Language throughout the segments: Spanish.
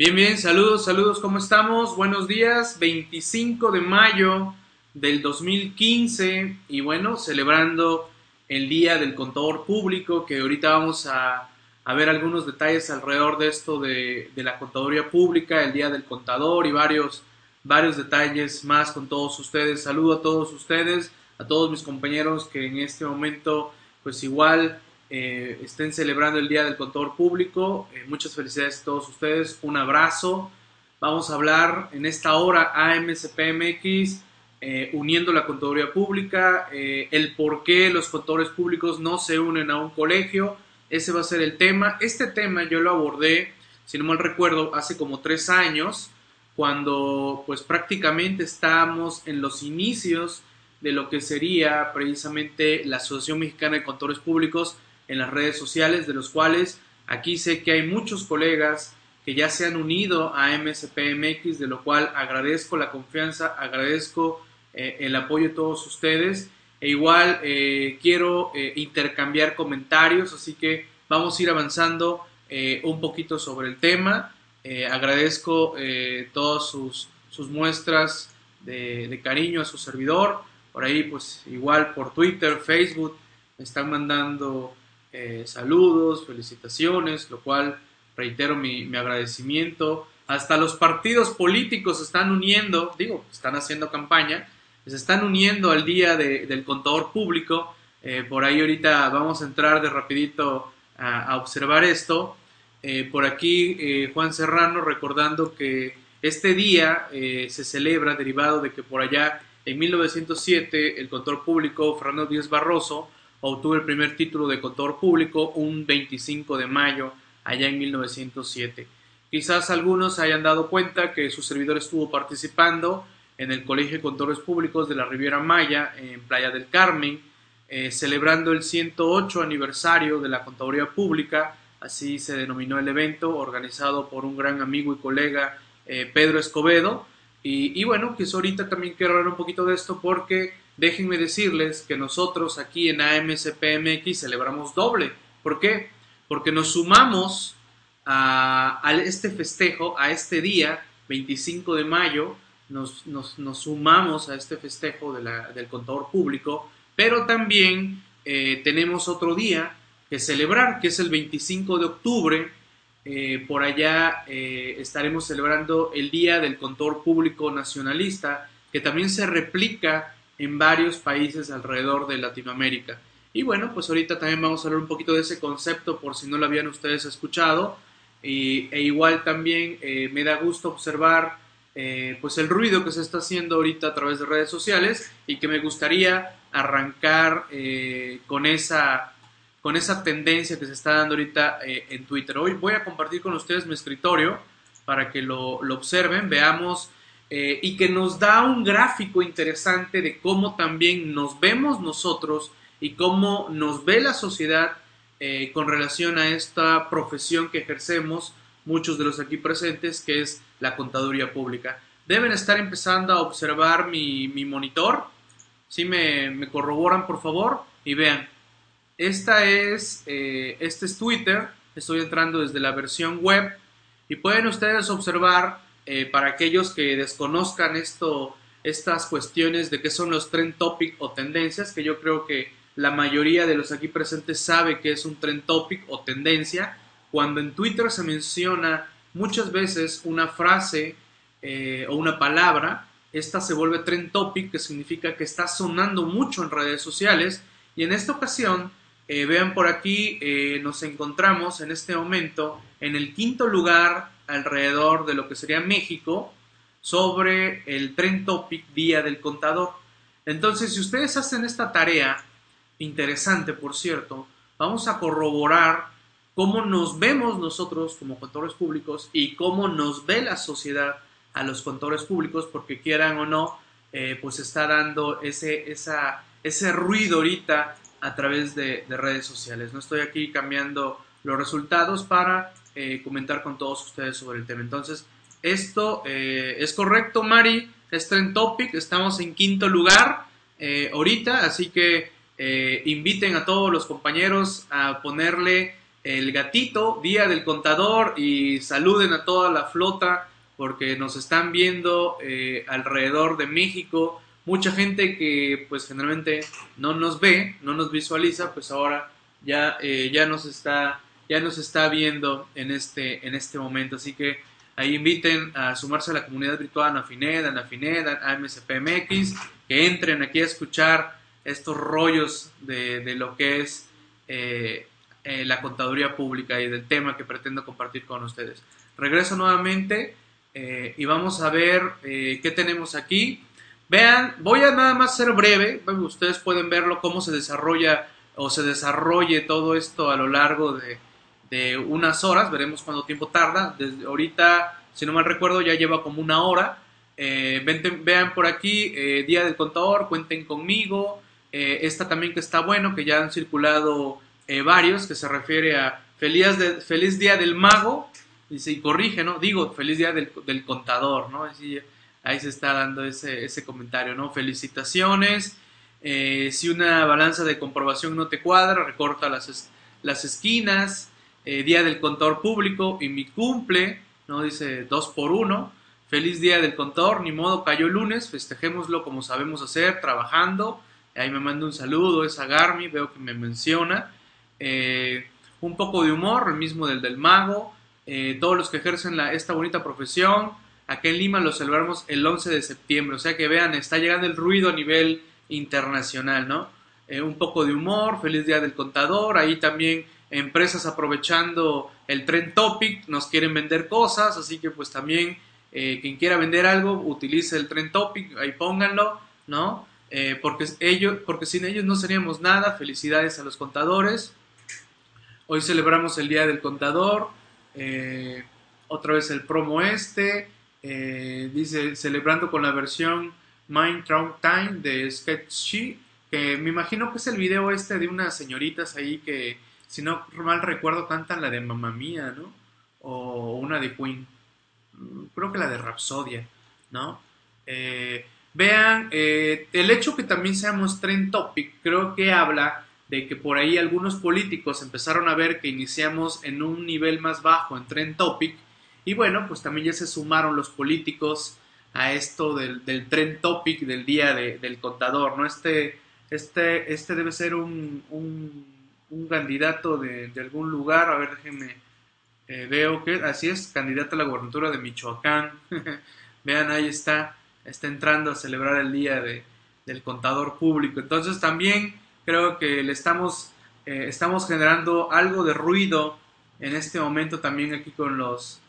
Bien, bien, saludos, saludos, ¿cómo estamos? Buenos días, 25 de mayo del 2015 y bueno, celebrando el Día del Contador Público, que ahorita vamos a, ver algunos detalles alrededor de esto de, la contaduría pública, el Día del Contador y varios, varios detalles más con todos ustedes. Saludo a todos ustedes, a todos mis compañeros que en este momento pues igual eh, estén celebrando el Día del Contador Público. Eh, muchas felicidades a todos ustedes. Un abrazo. Vamos a hablar en esta hora AMCPMX, eh, uniendo la contaduría pública, el por qué los contadores públicos no se unen a un colegio. Ese va a ser el tema. Este tema yo lo abordé, si no mal recuerdo, hace como tres años, cuando pues prácticamente estábamos en los inicios de lo que sería precisamente la Asociación Mexicana de Contadores Públicos en las redes sociales, de los cuales aquí sé que hay muchos colegas que ya se han unido a MSPMX, de lo cual agradezco la confianza, agradezco eh, el apoyo de todos ustedes. E igual eh, quiero eh, intercambiar comentarios, así que vamos a ir avanzando un poquito sobre el tema. agradezco todas sus, sus muestras de, de, cariño a su servidor. Por ahí, pues igual por Twitter, Facebook, me están mandando eh, saludos, felicitaciones, lo cual reitero mi, agradecimiento. Hasta los partidos políticos se están uniendo, digo, están haciendo campaña, se están uniendo al día del contador público. Eh, por ahí ahorita vamos a entrar de rapidito a, observar esto. Eh, por aquí Juan Serrano recordando que este día se celebra derivado de que por allá en 1907 el contador público Fernando Díaz Barroso obtuvo el primer título de contador público un 25 de mayo allá en 1907. Quizás algunos hayan dado cuenta que su servidor estuvo participando en el Colegio de Contadores Públicos de la Riviera Maya en Playa del Carmen, eh, celebrando el 108 aniversario de la Contaduría Pública, así se denominó el evento, organizado por un gran amigo y colega eh, Pedro Escobedo. Y, y bueno, pues ahorita también quiero hablar un poquito de esto porque déjenme decirles que nosotros aquí en AMCPMX celebramos doble. ¿Por qué? Porque nos sumamos a, este festejo, a este día, 25 de mayo, nos, sumamos a este festejo del contador público, pero también eh, tenemos otro día que celebrar, que es el 25 de octubre. Eh, por allá eh, estaremos celebrando el Día del Contador Público Nacionalista, que también se replica en varios países alrededor de Latinoamérica. Y bueno, pues ahorita también vamos a hablar un poquito de ese concepto por si no lo habían ustedes escuchado. e igual también eh, me da gusto observar eh, pues el ruido que se está haciendo ahorita a través de redes sociales y que me gustaría arrancar eh, con, esa, con esa tendencia que se está dando ahorita en Twitter. Hoy voy a compartir con ustedes mi escritorio para que lo, lo observen, veamos eh, y que nos da un gráfico interesante de cómo también nos vemos nosotros y cómo nos ve la sociedad eh, con relación a esta profesión que ejercemos muchos de los aquí presentes, que es la contaduría pública. Deben estar empezando a observar mi, monitor. Si me, corroboran, por favor, y vean. Esta es, eh, este es Twitter. Estoy entrando desde la versión web y pueden ustedes observar eh, para aquellos que desconozcan esto, estas cuestiones de qué son los trend topic o tendencias, que yo creo que la mayoría de los aquí presentes sabe que es un trend topic o tendencia, cuando en Twitter se menciona muchas veces una frase eh, o una palabra, esta se vuelve trend topic, que significa que está sonando mucho en redes sociales, y en esta ocasión, eh, vean por aquí, nos encontramos en este momento en el quinto lugar alrededor de lo que sería México sobre el Trend Topic Día del Contador. Entonces, si ustedes hacen esta tarea, interesante por cierto, vamos a corroborar cómo nos vemos nosotros como contadores públicos y cómo nos ve la sociedad a los contadores públicos, porque quieran o no, eh, pues está dando ese, esa, ese ruido ahorita a través de, de redes sociales. No estoy aquí cambiando los resultados para eh, comentar con todos ustedes sobre el tema. Entonces, esto eh, es correcto, Mari, es Trend Topic, estamos en quinto lugar eh, ahorita, así que inviten a todos los compañeros a ponerle el gatito, Día del Contador, y saluden a toda la flota porque nos están viendo eh, alrededor de México. Mucha gente que pues generalmente no nos ve, no nos visualiza, pues ahora ya, eh, ya, nos, está, ya nos está viendo en este, en este momento. Así que ahí inviten a sumarse a la comunidad virtual Anafined, Anafined, AMSPMX, que entren aquí a escuchar estos rollos de, de lo que es eh, eh, la contaduría pública y del tema que pretendo compartir con ustedes. Regreso nuevamente eh, y vamos a ver qué tenemos aquí. Vean, voy a nada más ser breve, ustedes pueden verlo cómo se desarrolla o se desarrolle todo esto a lo largo de, de unas horas, veremos cuánto tiempo tarda. Desde ahorita, si no mal recuerdo, ya lleva como una hora. vean por aquí, Día del Contador, cuenten conmigo. esta también que está bueno, que ya han circulado eh, varios, que se refiere a feliz, de, feliz día del mago, y corrige, ¿no? Digo, feliz día del, contador, ¿no? ahí se está dando ese, ese comentario, ¿no? Felicitaciones. Eh, si una balanza de comprobación no te cuadra, recorta las, las esquinas. Eh, día del contador público y mi cumple, ¿no? Dice dos por uno. Feliz día del contador, ni modo cayó lunes, festejémoslo como sabemos hacer, trabajando. Ahí me manda un saludo, es a Garmi, veo que me menciona. Eh, un poco de humor, el mismo del del mago, eh, todos los que ejercen esta bonita profesión. Aquí en Lima lo celebramos el 11 de septiembre, o sea que vean, está llegando el ruido a nivel internacional, ¿no? Un poco de humor, feliz día del contador, ahí también empresas aprovechando el trend topic, nos quieren vender cosas, así que pues también quien quiera vender algo, utilice el trend topic, ahí pónganlo, ¿no? porque, ellos, porque sin ellos no seríamos nada, felicidades a los contadores. Hoy celebramos el Día del Contador, eh, otra vez el promo este, eh, dice celebrando con la versión Mind Time de Sketchy, que me imagino que es el video este de unas señoritas ahí que, si no mal recuerdo, cantan la de Mamma Mía, ¿no? O una de Queen, mm, creo que la de Rapsodia, ¿no? Eh, vean, el hecho que también seamos Trend Topic, creo que habla de que por ahí algunos políticos empezaron a ver que iniciamos en un nivel más bajo en Trend Topic y bueno, pues también ya se sumaron los políticos a esto del, del Trend Topic del día del contador, ¿no? Este, este, este debe ser un, un, candidato de, algún lugar, a ver, déjenme, eh, veo que así es, candidato a la gobernatura de Michoacán, vean, ahí está, está entrando a celebrar el día de, del contador público, entonces también creo que le estamos, eh, estamos generando algo de ruido en este momento también aquí con los,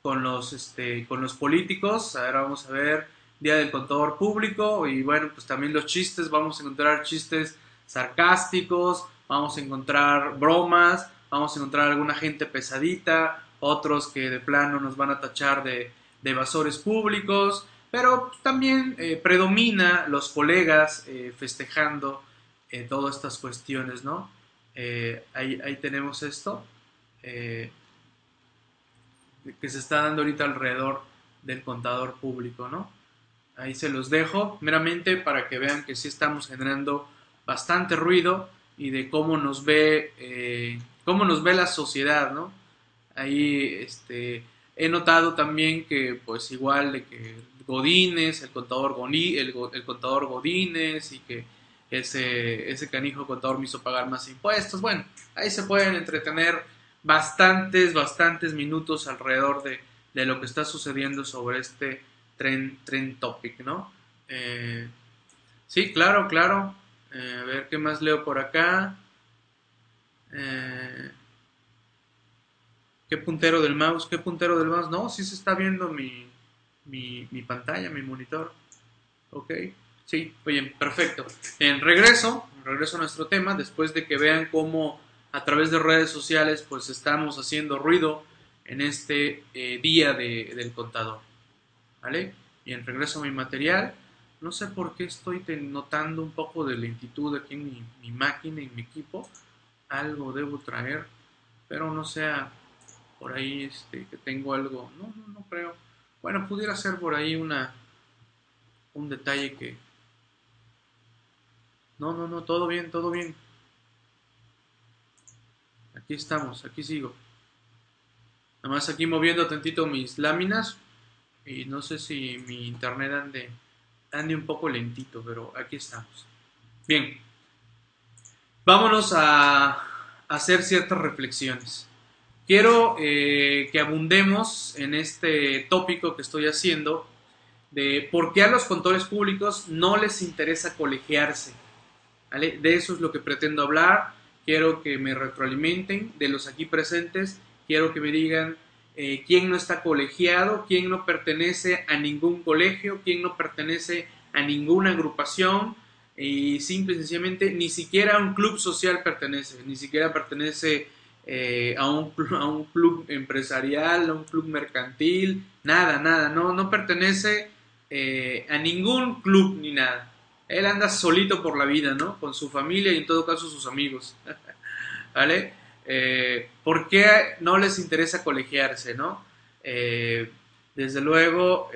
con los, este, con los políticos. Ahora vamos a ver Día del Contador Público y bueno, pues también los chistes, vamos a encontrar chistes sarcásticos, vamos a encontrar bromas, vamos a encontrar alguna gente pesadita, otros que de plano nos van a tachar de, de evasores públicos, pero también eh, predomina los colegas eh, festejando eh, todas estas cuestiones, ¿no? Eh, ahí, tenemos esto que se está dando ahorita alrededor del contador público, ¿no? Ahí se los dejo meramente para que vean que sí estamos generando bastante ruido y de cómo nos ve, cómo nos ve la sociedad, ¿no? Ahí este, he notado también que pues igual de que Godínez, el contador, el, el contador Godínez y que ese, ese canijo contador me hizo pagar más impuestos. Bueno, ahí se pueden entretener bastantes, bastantes minutos alrededor de, lo que está sucediendo sobre este tren, tren topic, ¿no? Eh, sí, claro, claro. Eh, a ver qué más leo por acá. Eh, ¿Qué puntero del mouse? ¿Qué puntero del mouse? No, sí se está viendo mi, mi, pantalla, mi monitor. Ok. Sí, bien, perfecto. En regreso, regreso a nuestro tema, después de que vean cómo a través de redes sociales pues estamos haciendo ruido en este eh, día del contador. ¿Vale? Bien, regreso a mi material. No sé por qué estoy notando un poco de lentitud aquí en mi, máquina, en mi equipo. Algo debo traer, pero no sea por ahí este, que tengo algo. No, no, no creo. Bueno, pudiera ser por ahí una un detalle que, no, no, no, todo bien, todo bien. Aquí estamos, aquí sigo. Nada más aquí moviendo tantito mis láminas. Y no sé si mi internet ande, ande un poco lentito, pero aquí estamos. Bien. Vámonos a hacer ciertas reflexiones. Quiero eh, que abundemos en este tópico que estoy haciendo de por qué a los contadores públicos no les interesa colegiarse. De eso es lo que pretendo hablar. Quiero que me retroalimenten de los aquí presentes. Quiero que me digan eh, quién no está colegiado, quién no pertenece a ningún colegio, quién no pertenece a ninguna agrupación y simple y sencillamente ni siquiera a un club social pertenece, ni siquiera pertenece eh, a, un, club empresarial, a un club mercantil, nada, nada, no, no pertenece eh, a ningún club ni nada. Él anda solito por la vida, ¿no? Con su familia y en todo caso sus amigos. ¿Vale? Eh, ¿Por qué no les interesa colegiarse, no? Eh, desde luego,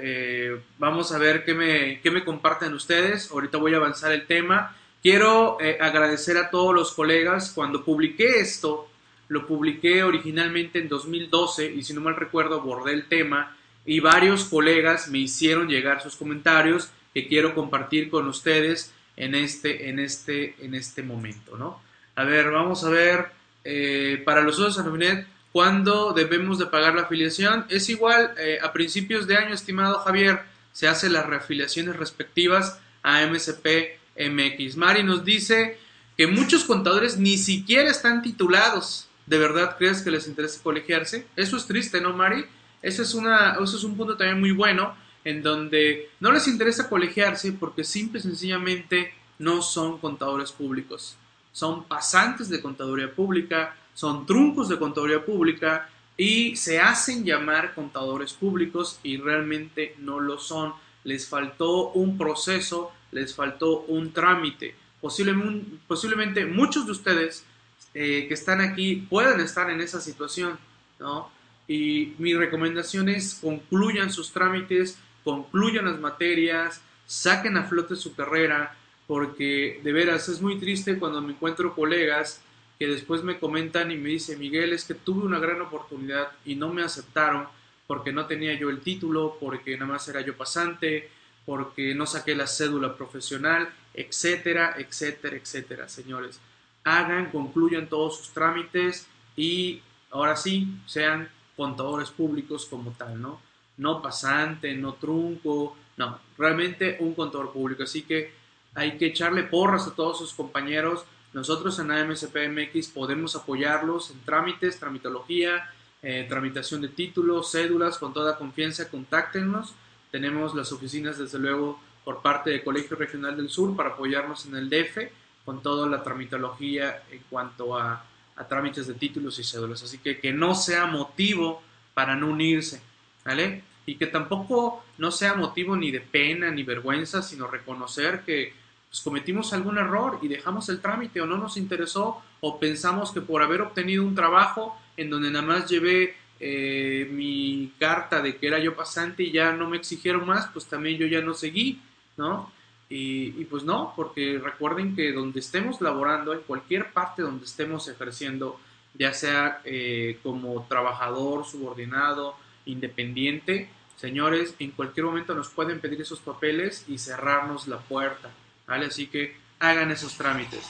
vamos a ver qué me, qué me comparten ustedes. Ahorita voy a avanzar el tema. Quiero agradecer a todos los colegas. Cuando publiqué esto, lo publiqué originalmente en 2012 y si no mal recuerdo abordé el tema y varios colegas me hicieron llegar sus comentarios que quiero compartir con ustedes en este, en este, en este momento, ¿no? A ver, vamos a ver, eh, para los socios Anofinet, ¿cuándo debemos de pagar la afiliación? Es igual, eh, a principios de año, estimado Javier, se hacen las reafiliaciones respectivas a MSP MX. Mari nos dice que muchos contadores ni siquiera están titulados. ¿De verdad crees que les interesa colegiarse? Eso es triste, ¿no, Mari? Eso es, una, eso es un punto también muy bueno en donde no les interesa colegiarse porque simple y sencillamente no son contadores públicos. Son pasantes de contaduría pública, son truncos de contaduría pública y se hacen llamar contadores públicos y realmente no lo son. Les faltó un proceso, les faltó un trámite. Posiblemente, muchos de ustedes eh, que están aquí puedan estar en esa situación, ¿no? Y mi recomendación es concluyan sus trámites, concluyan las materias, saquen a flote su carrera, porque de veras es muy triste cuando me encuentro colegas que después me comentan y me dicen, Miguel, es que tuve una gran oportunidad y no me aceptaron porque no tenía yo el título, porque nada más era yo pasante, porque no saqué la cédula profesional, etcétera, etcétera, etcétera, señores. Hagan, concluyan todos sus trámites y ahora sí, sean contadores públicos como tal, ¿no? No pasante, no trunco, no, realmente un contador público. Así que hay que echarle porras a todos sus compañeros. Nosotros en AMSPMX podemos apoyarlos en trámites, tramitología, eh, tramitación de títulos, cédulas, con toda confianza, contáctenos. Tenemos las oficinas, desde luego, por parte del Colegio Regional del Sur para apoyarnos en el DF con toda la tramitología en cuanto a a trámites de títulos y cédulas. Así que que no sea motivo para no unirse, ¿vale? Y que tampoco no sea motivo ni de pena ni vergüenza, sino reconocer que pues, cometimos algún error y dejamos el trámite o no nos interesó o pensamos que por haber obtenido un trabajo en donde nada más llevé eh, mi carta de que era yo pasante y ya no me exigieron más, pues también yo ya no seguí, ¿no? Y, pues no, porque recuerden que donde estemos laborando, en cualquier parte donde estemos ejerciendo, ya sea eh, como trabajador, subordinado, independiente, señores, en cualquier momento nos pueden pedir esos papeles y cerrarnos la puerta, ¿vale? Así que hagan esos trámites.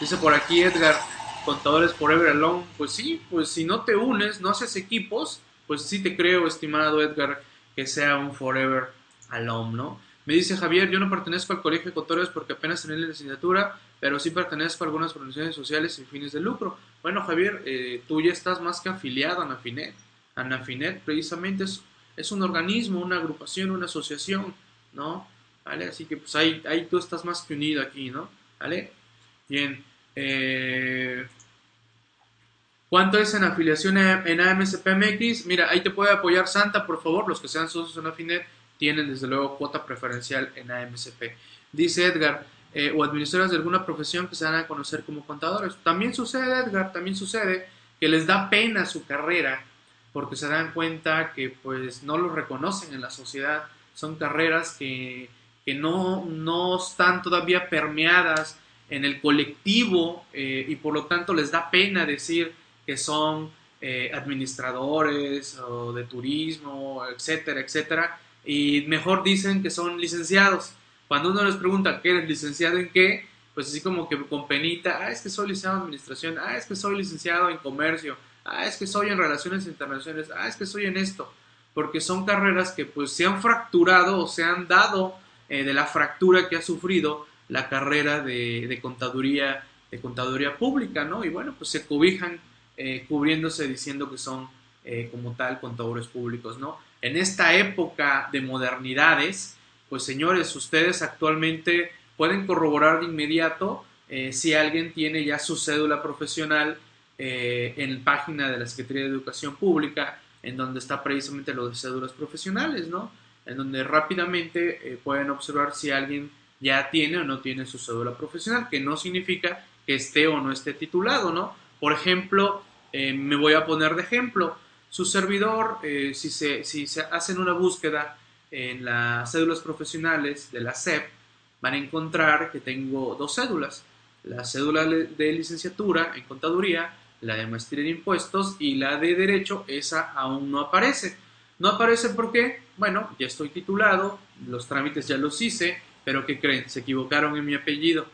Dice por aquí Edgar, contadores forever alone, pues sí, pues si no te unes, no haces equipos, pues sí te creo, estimado Edgar, que sea un forever alone, ¿no? Me dice Javier, yo no pertenezco al colegio de contadores porque apenas tenía la licenciatura, pero sí pertenezco a algunas organizaciones sociales sin fines de lucro. Bueno, Javier, eh, tú ya estás más que afiliado a Nafinet. Anafinet precisamente es, es un organismo, una agrupación, una asociación, ¿no? ¿Vale? Así que pues ahí, ahí tú estás más que unido aquí, ¿no? ¿Vale? Bien. Eh, ¿Cuánto es en afiliación en AMSPMX? Mira, ahí te puede apoyar Santa, por favor, los que sean socios en Afinet tienen desde luego cuota preferencial en AMCP. Dice Edgar, eh, o administradores de alguna profesión que se dan a conocer como contadores. También sucede, Edgar, también sucede que les da pena su carrera porque se dan cuenta que pues no los reconocen en la sociedad. Son carreras que, que no, no están todavía permeadas en el colectivo eh, y por lo tanto les da pena decir que son eh, administradores o de turismo, etcétera, etcétera, y mejor dicen que son licenciados. Cuando uno les pregunta, ¿qué eres licenciado en qué? Pues así como que con penita, ah, es que soy licenciado en administración, ah, es que soy licenciado en comercio, ah, es que soy en relaciones internacionales, ah, es que soy en esto, porque son carreras que pues se han fracturado o se han dado eh, de la fractura que ha sufrido la carrera de, contaduría de contaduría pública, ¿no? Y bueno, pues se cobijan eh, cubriéndose diciendo que son eh, como tal contadores públicos, ¿no? En esta época de modernidades, pues señores, ustedes actualmente pueden corroborar de inmediato eh, si alguien tiene ya su cédula profesional en la página de la Secretaría de Educación Pública, en donde está precisamente lo de cédulas profesionales, ¿no? En donde rápidamente pueden observar si alguien ya tiene o no tiene su cédula profesional, que no significa que esté o no esté titulado, ¿no? Por ejemplo, eh, me voy a poner de ejemplo. Su servidor, eh, si, se, si se hacen una búsqueda en las cédulas profesionales de la SEP, van a encontrar que tengo dos cédulas. La cédula de licenciatura en contaduría, la de maestría en impuestos y la de derecho, esa aún no aparece. No aparece porque, bueno, ya estoy titulado, los trámites ya los hice, pero ¿qué creen? Se equivocaron en mi apellido.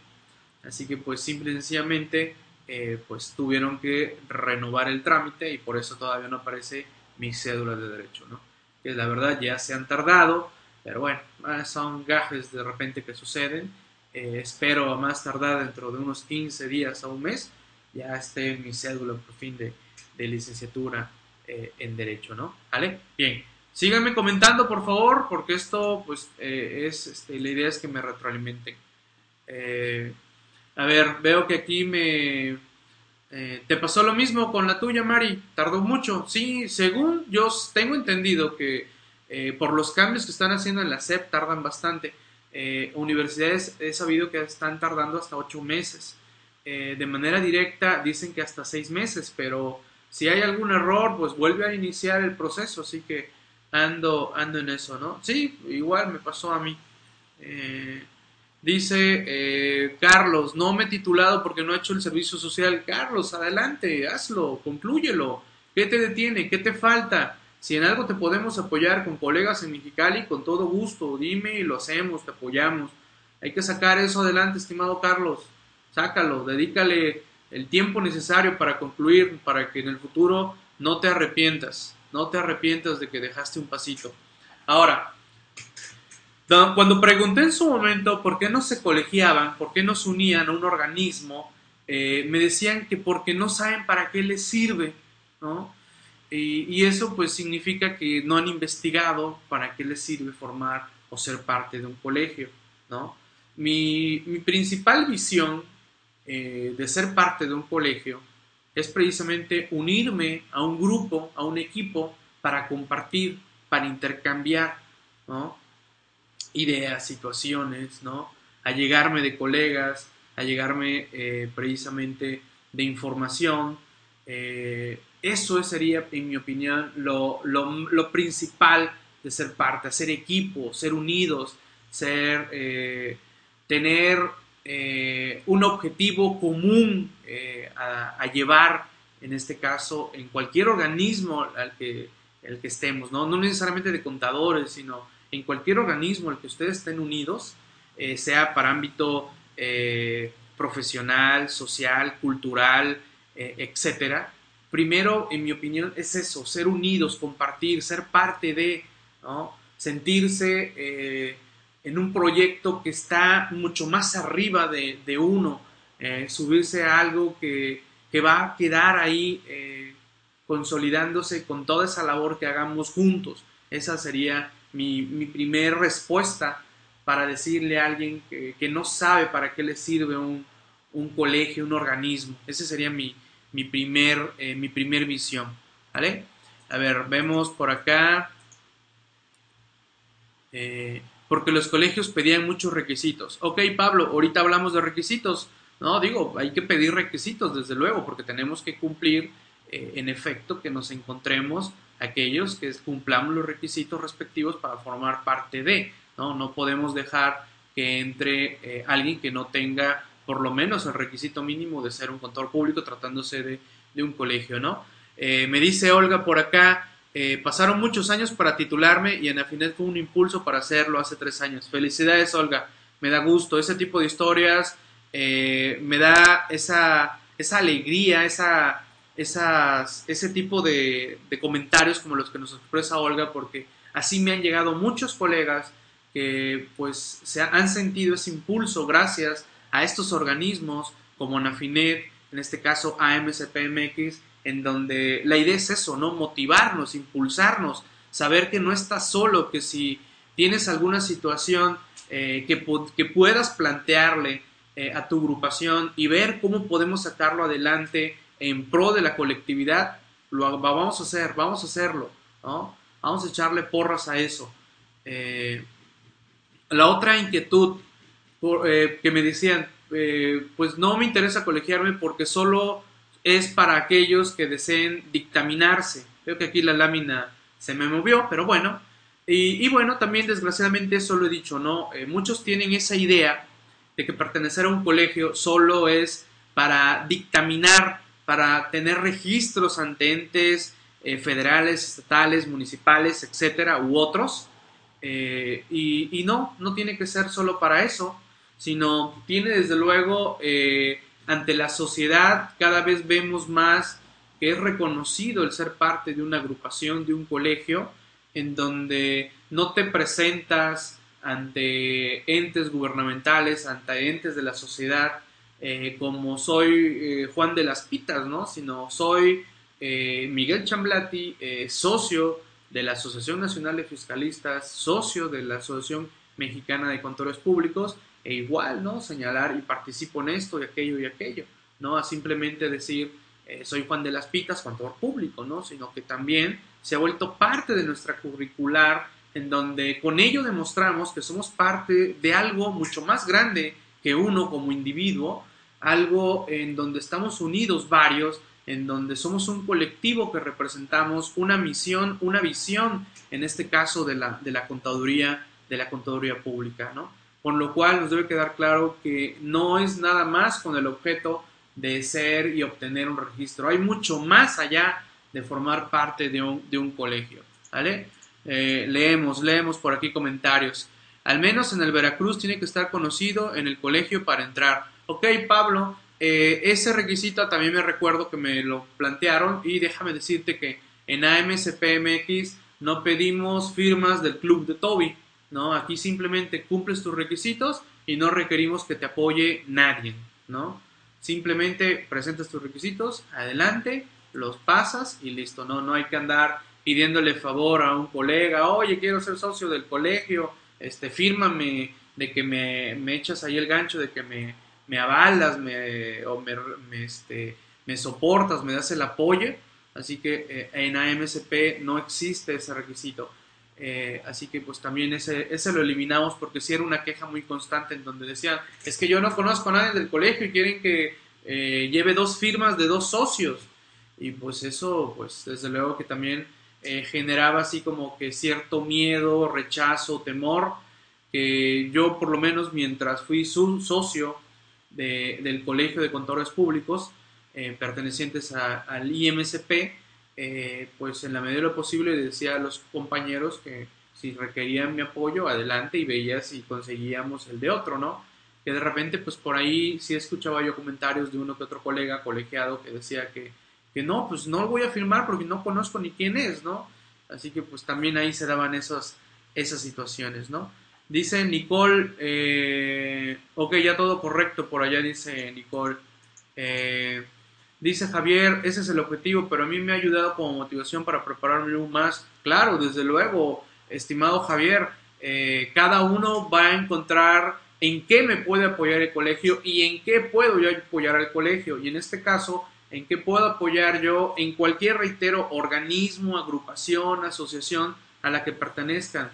Así que pues simple y sencillamente eh, pues tuvieron que renovar el trámite y por eso todavía no aparece mi cédula de derecho, ¿no? Que la verdad ya se han tardado, pero bueno, son gajes de repente que suceden. Eh, espero a más tardar dentro de unos 15 días a un mes ya esté mi cédula por fin de, licenciatura eh, en derecho, ¿no? ¿Vale? Bien. Síganme comentando, por favor, porque esto, pues, es, este, la idea es que me retroalimenten. A ver, veo que aquí me... Eh, ¿Te pasó lo mismo con la tuya, Mari? ¿Tardó mucho? Sí, según yo tengo entendido que eh, por los cambios que están haciendo en la SEP tardan bastante. Eh, universidades he sabido que están tardando hasta ocho meses. de manera directa dicen que hasta seis meses, pero si hay algún error, pues vuelve a iniciar el proceso. Así que ando, ando en eso, ¿no? Sí, igual me pasó a mí. Dice eh, Carlos, no me he titulado porque no he hecho el servicio social. Carlos, adelante, hazlo, conclúyelo. ¿Qué te detiene? ¿Qué te falta? Si en algo te podemos apoyar con colegas en Mexicali, con todo gusto, dime y lo hacemos, te apoyamos. Hay que sacar eso adelante, estimado Carlos. Sácalo, dedícale el tiempo necesario para concluir, para que en el futuro no te arrepientas, no te arrepientas de que dejaste un pasito. Ahora, cuando pregunté en su momento por qué no se colegiaban, por qué no se unían a un organismo, eh, me decían que porque no saben para qué les sirve, ¿no? Y, eso pues significa que no han investigado para qué les sirve formar o ser parte de un colegio, ¿no? Mi, principal visión eh, de ser parte de un colegio es precisamente unirme a un grupo, a un equipo, para compartir, para intercambiar, ¿no? ideas, situaciones, ¿no? A llegarme de colegas, a llegarme eh, precisamente de información. Eh, eso sería, en mi opinión, lo, principal de ser parte, ser equipo, ser unidos, ser, eh, tener un objetivo común a, a, llevar, en este caso, en cualquier organismo al que, el que estemos, ¿no? no necesariamente de contadores, sino en cualquier organismo al que ustedes estén unidos, eh, sea para ámbito eh, profesional, social, cultural, eh, etcétera, primero, en mi opinión, es eso, ser unidos, compartir, ser parte de, sentirse en un proyecto que está mucho más arriba de, uno, subirse a algo que, que, va a quedar ahí consolidándose con toda esa labor que hagamos juntos. Esa sería mi, mi primer respuesta para decirle a alguien que, no sabe para qué le sirve un, colegio, un organismo. Esa sería mi, mi, primer, eh, mi primer visión. ¿Vale? A ver, vemos por acá. Eh, porque los colegios pedían muchos requisitos. Ok, Pablo, ahorita hablamos de requisitos. No, digo, hay que pedir requisitos, desde luego, porque tenemos que cumplir, eh, en efecto, que nos encontremos aquellos que cumplamos los requisitos respectivos para formar parte de, ¿no? No podemos dejar que entre eh, alguien que no tenga por lo menos el requisito mínimo de ser un contador público tratándose de, de un colegio, ¿no? Eh, me dice Olga por acá, eh, pasaron muchos años para titularme y en Afinet fue un impulso para hacerlo hace tres años. Felicidades, Olga. Me da gusto. Ese tipo de historias eh, me da esa, esa alegría, esa, ese tipo de, de, comentarios como los que nos expresa Olga, porque así me han llegado muchos colegas que pues se han sentido ese impulso gracias a estos organismos como Nafinet, en este caso AMCPMX, en donde la idea es eso, ¿no? Motivarnos, impulsarnos, saber que no estás solo, que si tienes alguna situación eh, que, que, puedas plantearle eh, a tu agrupación y ver cómo podemos sacarlo adelante en pro de la colectividad, lo vamos a hacer, vamos a hacerlo, ¿no? Vamos a echarle porras a eso. Eh, la otra inquietud que me decían, pues no me interesa colegiarme porque solo es para aquellos que deseen dictaminarse. Veo que aquí la lámina se me movió, pero bueno. Y, bueno, también desgraciadamente eso lo he dicho, ¿no? Eh, muchos tienen esa idea de que pertenecer a un colegio solo es para dictaminar, para tener registros ante entes eh, federales, estatales, municipales, etcétera, u otros. Eh, y, no, no tiene que ser solo para eso, sino tiene desde luego ante la sociedad cada vez vemos más que es reconocido el ser parte de una agrupación, de un colegio, en donde no te presentas ante entes gubernamentales, ante entes de la sociedad, eh, como soy eh, Juan de las Pitas, ¿no? Sino soy eh, Miguel Chamblati, socio de la Asociación Nacional de Fiscalistas, socio de la Asociación Mexicana de Contadores Públicos, e igual, ¿no? Señalar y participo en esto y aquello y aquello, ¿no? A simplemente decir, eh, soy Juan de las Pitas, contador público, ¿no? Sino que también se ha vuelto parte de nuestra curricular, en donde con ello demostramos que somos parte de algo mucho más grande que uno como individuo, algo en donde estamos unidos varios, en donde somos un colectivo que representamos una misión, una visión, en este caso de la, de la contaduría, de la contaduría pública, ¿no? Con lo cual nos debe quedar claro que no es nada más con el objeto de ser y obtener un registro. Hay mucho más allá de formar parte de un, colegio. ¿vale? Eh, leemos, leemos por aquí comentarios. Al menos en el Veracruz tiene que estar conocido en el colegio para entrar. Ok, Pablo, eh, ese requisito también me recuerdo que me lo plantearon y déjame decirte que en AMCPMX no pedimos firmas del club de Toby. ¿No? Aquí simplemente cumples tus requisitos y no requerimos que te apoye nadie, ¿no? Simplemente presentas tus requisitos, adelante, los pasas y listo, ¿no? No hay que andar pidiéndole favor a un colega, oye, quiero ser socio del colegio, este, fírmame de que me, me echas ahí el gancho, de que me, me avalas, me, o me, este, me soportas, me das el apoyo. Así que eh, en AMSP no existe ese requisito. Eh, así que pues también ese, ese lo eliminamos porque sí era una queja muy constante en donde decían, es que yo no conozco a nadie del colegio y quieren que eh, lleve dos firmas de dos socios. Y pues eso, pues desde luego que también eh, generaba así como que cierto miedo, rechazo, temor, que yo por lo menos mientras fui su socio del Colegio de Contadores Públicos, pertenecientes al IMSP, eh, pues en la medida de lo posible decía a los compañeros que si requerían mi apoyo, adelante y veía si conseguíamos el de otro, ¿no? Que de repente, pues por ahí sí escuchaba yo comentarios de uno que otro colega colegiado que decía que, que no, pues no lo voy a firmar porque no conozco ni quién es, ¿no? Así que pues también ahí se daban esas, esas situaciones, ¿no? Dice Nicole, eh, ok, ya todo correcto por allá, dice Nicole. Eh, Dice Javier, ese es el objetivo, pero a mí me ha ayudado como motivación para prepararme aún más. Claro, desde luego, estimado Javier, eh, cada uno va a encontrar en qué me puede apoyar el colegio y en qué puedo yo apoyar al colegio. Y en este caso, en qué puedo apoyar yo en cualquier, reitero, organismo, agrupación, asociación a la que pertenezcan.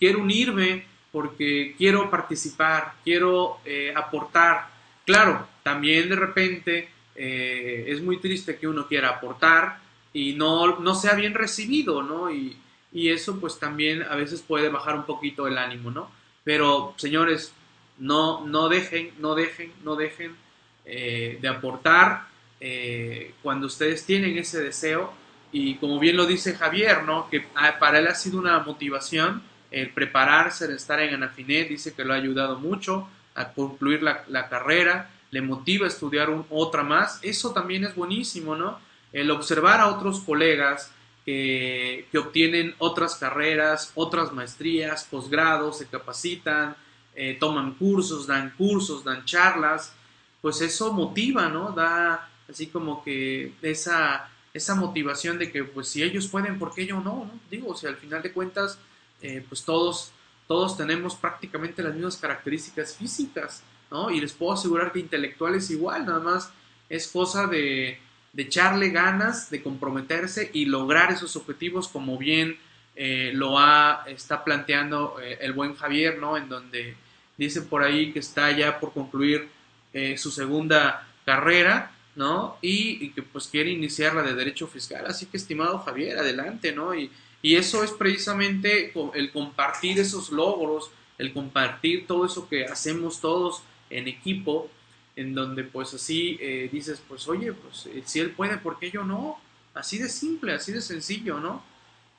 Quiero unirme porque quiero participar, quiero eh, aportar. Claro, también de repente eh, es muy triste que uno quiera aportar y no, no sea bien recibido, ¿no? Y, y, eso pues también a veces puede bajar un poquito el ánimo, ¿no? Pero señores, no, no dejen, no dejen, no dejen eh, de aportar. eh, cuando ustedes tienen ese deseo y como bien lo dice Javier, ¿no? Que ah, para él ha sido una motivación el prepararse, el estar en Anafinet, dice que lo ha ayudado mucho a concluir la, carrera, le motiva a estudiar otra más, eso también es buenísimo, ¿no? El observar a otros colegas que obtienen otras carreras, otras maestrías, posgrados, se capacitan, eh, toman cursos, dan cursos, dan charlas, pues eso motiva, ¿no? Da así como que esa, esa motivación de que pues si ellos pueden, ¿por qué yo no? no? Digo, si al final de cuentas, eh, pues todos, todos tenemos prácticamente las mismas características físicas, Y les puedo asegurar que intelectuales igual, nada más es cosa de, de echarle ganas, de comprometerse y lograr esos objetivos como bien eh, lo ha, está planteando el buen Javier, ¿no? En donde dice por ahí que está ya por concluir eh, su segunda carrera, ¿no? Y, que pues quiere iniciar la de Derecho Fiscal. Así que, estimado Javier, adelante, ¿no? Y, y eso es precisamente el compartir esos logros, el compartir todo eso que hacemos todos en equipo, en donde pues así eh, dices, pues oye, pues eh, si él puede, ¿por qué yo no? Así de simple, así de sencillo, ¿no?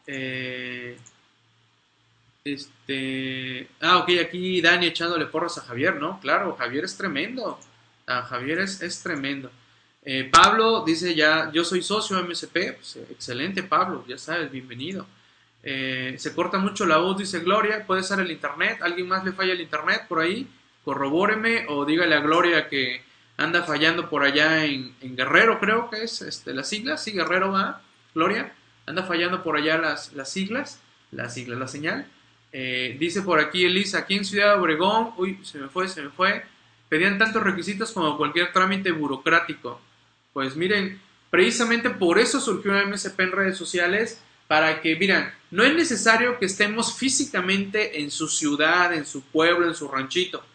Eh, este. Ah, ok, aquí Dani echándole porras a Javier, ¿no? Claro, Javier es tremendo. Ah, Javier es, es tremendo. Pablo dice ya, yo soy socio MSP. Pues, excelente, Pablo, ya sabes, bienvenido. Se corta mucho la voz, dice Gloria. Puede ser el internet. ¿Alguien más le falla el internet por ahí? Corrobóreme o dígale a Gloria que anda fallando por allá en, en Guerrero, creo que es este, las siglas. Sí, Guerrero va. Gloria, anda fallando por allá las, las siglas. Las siglas, la señal. Eh, dice por aquí Elisa, aquí en Ciudad Obregón, uy, se me fue, se me fue, pedían tantos requisitos como cualquier trámite burocrático. Pues miren, precisamente por eso surgió MSP en redes sociales, para que, miren, no es necesario que estemos físicamente en su ciudad, en su pueblo, en su ranchito,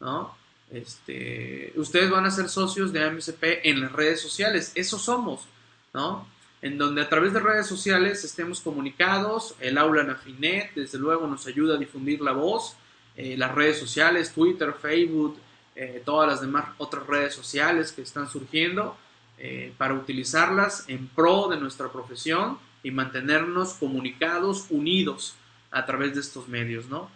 ¿no? Este, ustedes van a ser socios de MSP en las redes sociales, eso somos, ¿no? en donde a través de redes sociales estemos comunicados, el aula Nafinet, desde luego nos ayuda a difundir la voz, eh, las redes sociales, Twitter, Facebook, eh, todas las demás otras redes sociales que están surgiendo, eh, para utilizarlas en pro de nuestra profesión y mantenernos comunicados, unidos a través de estos medios, ¿no?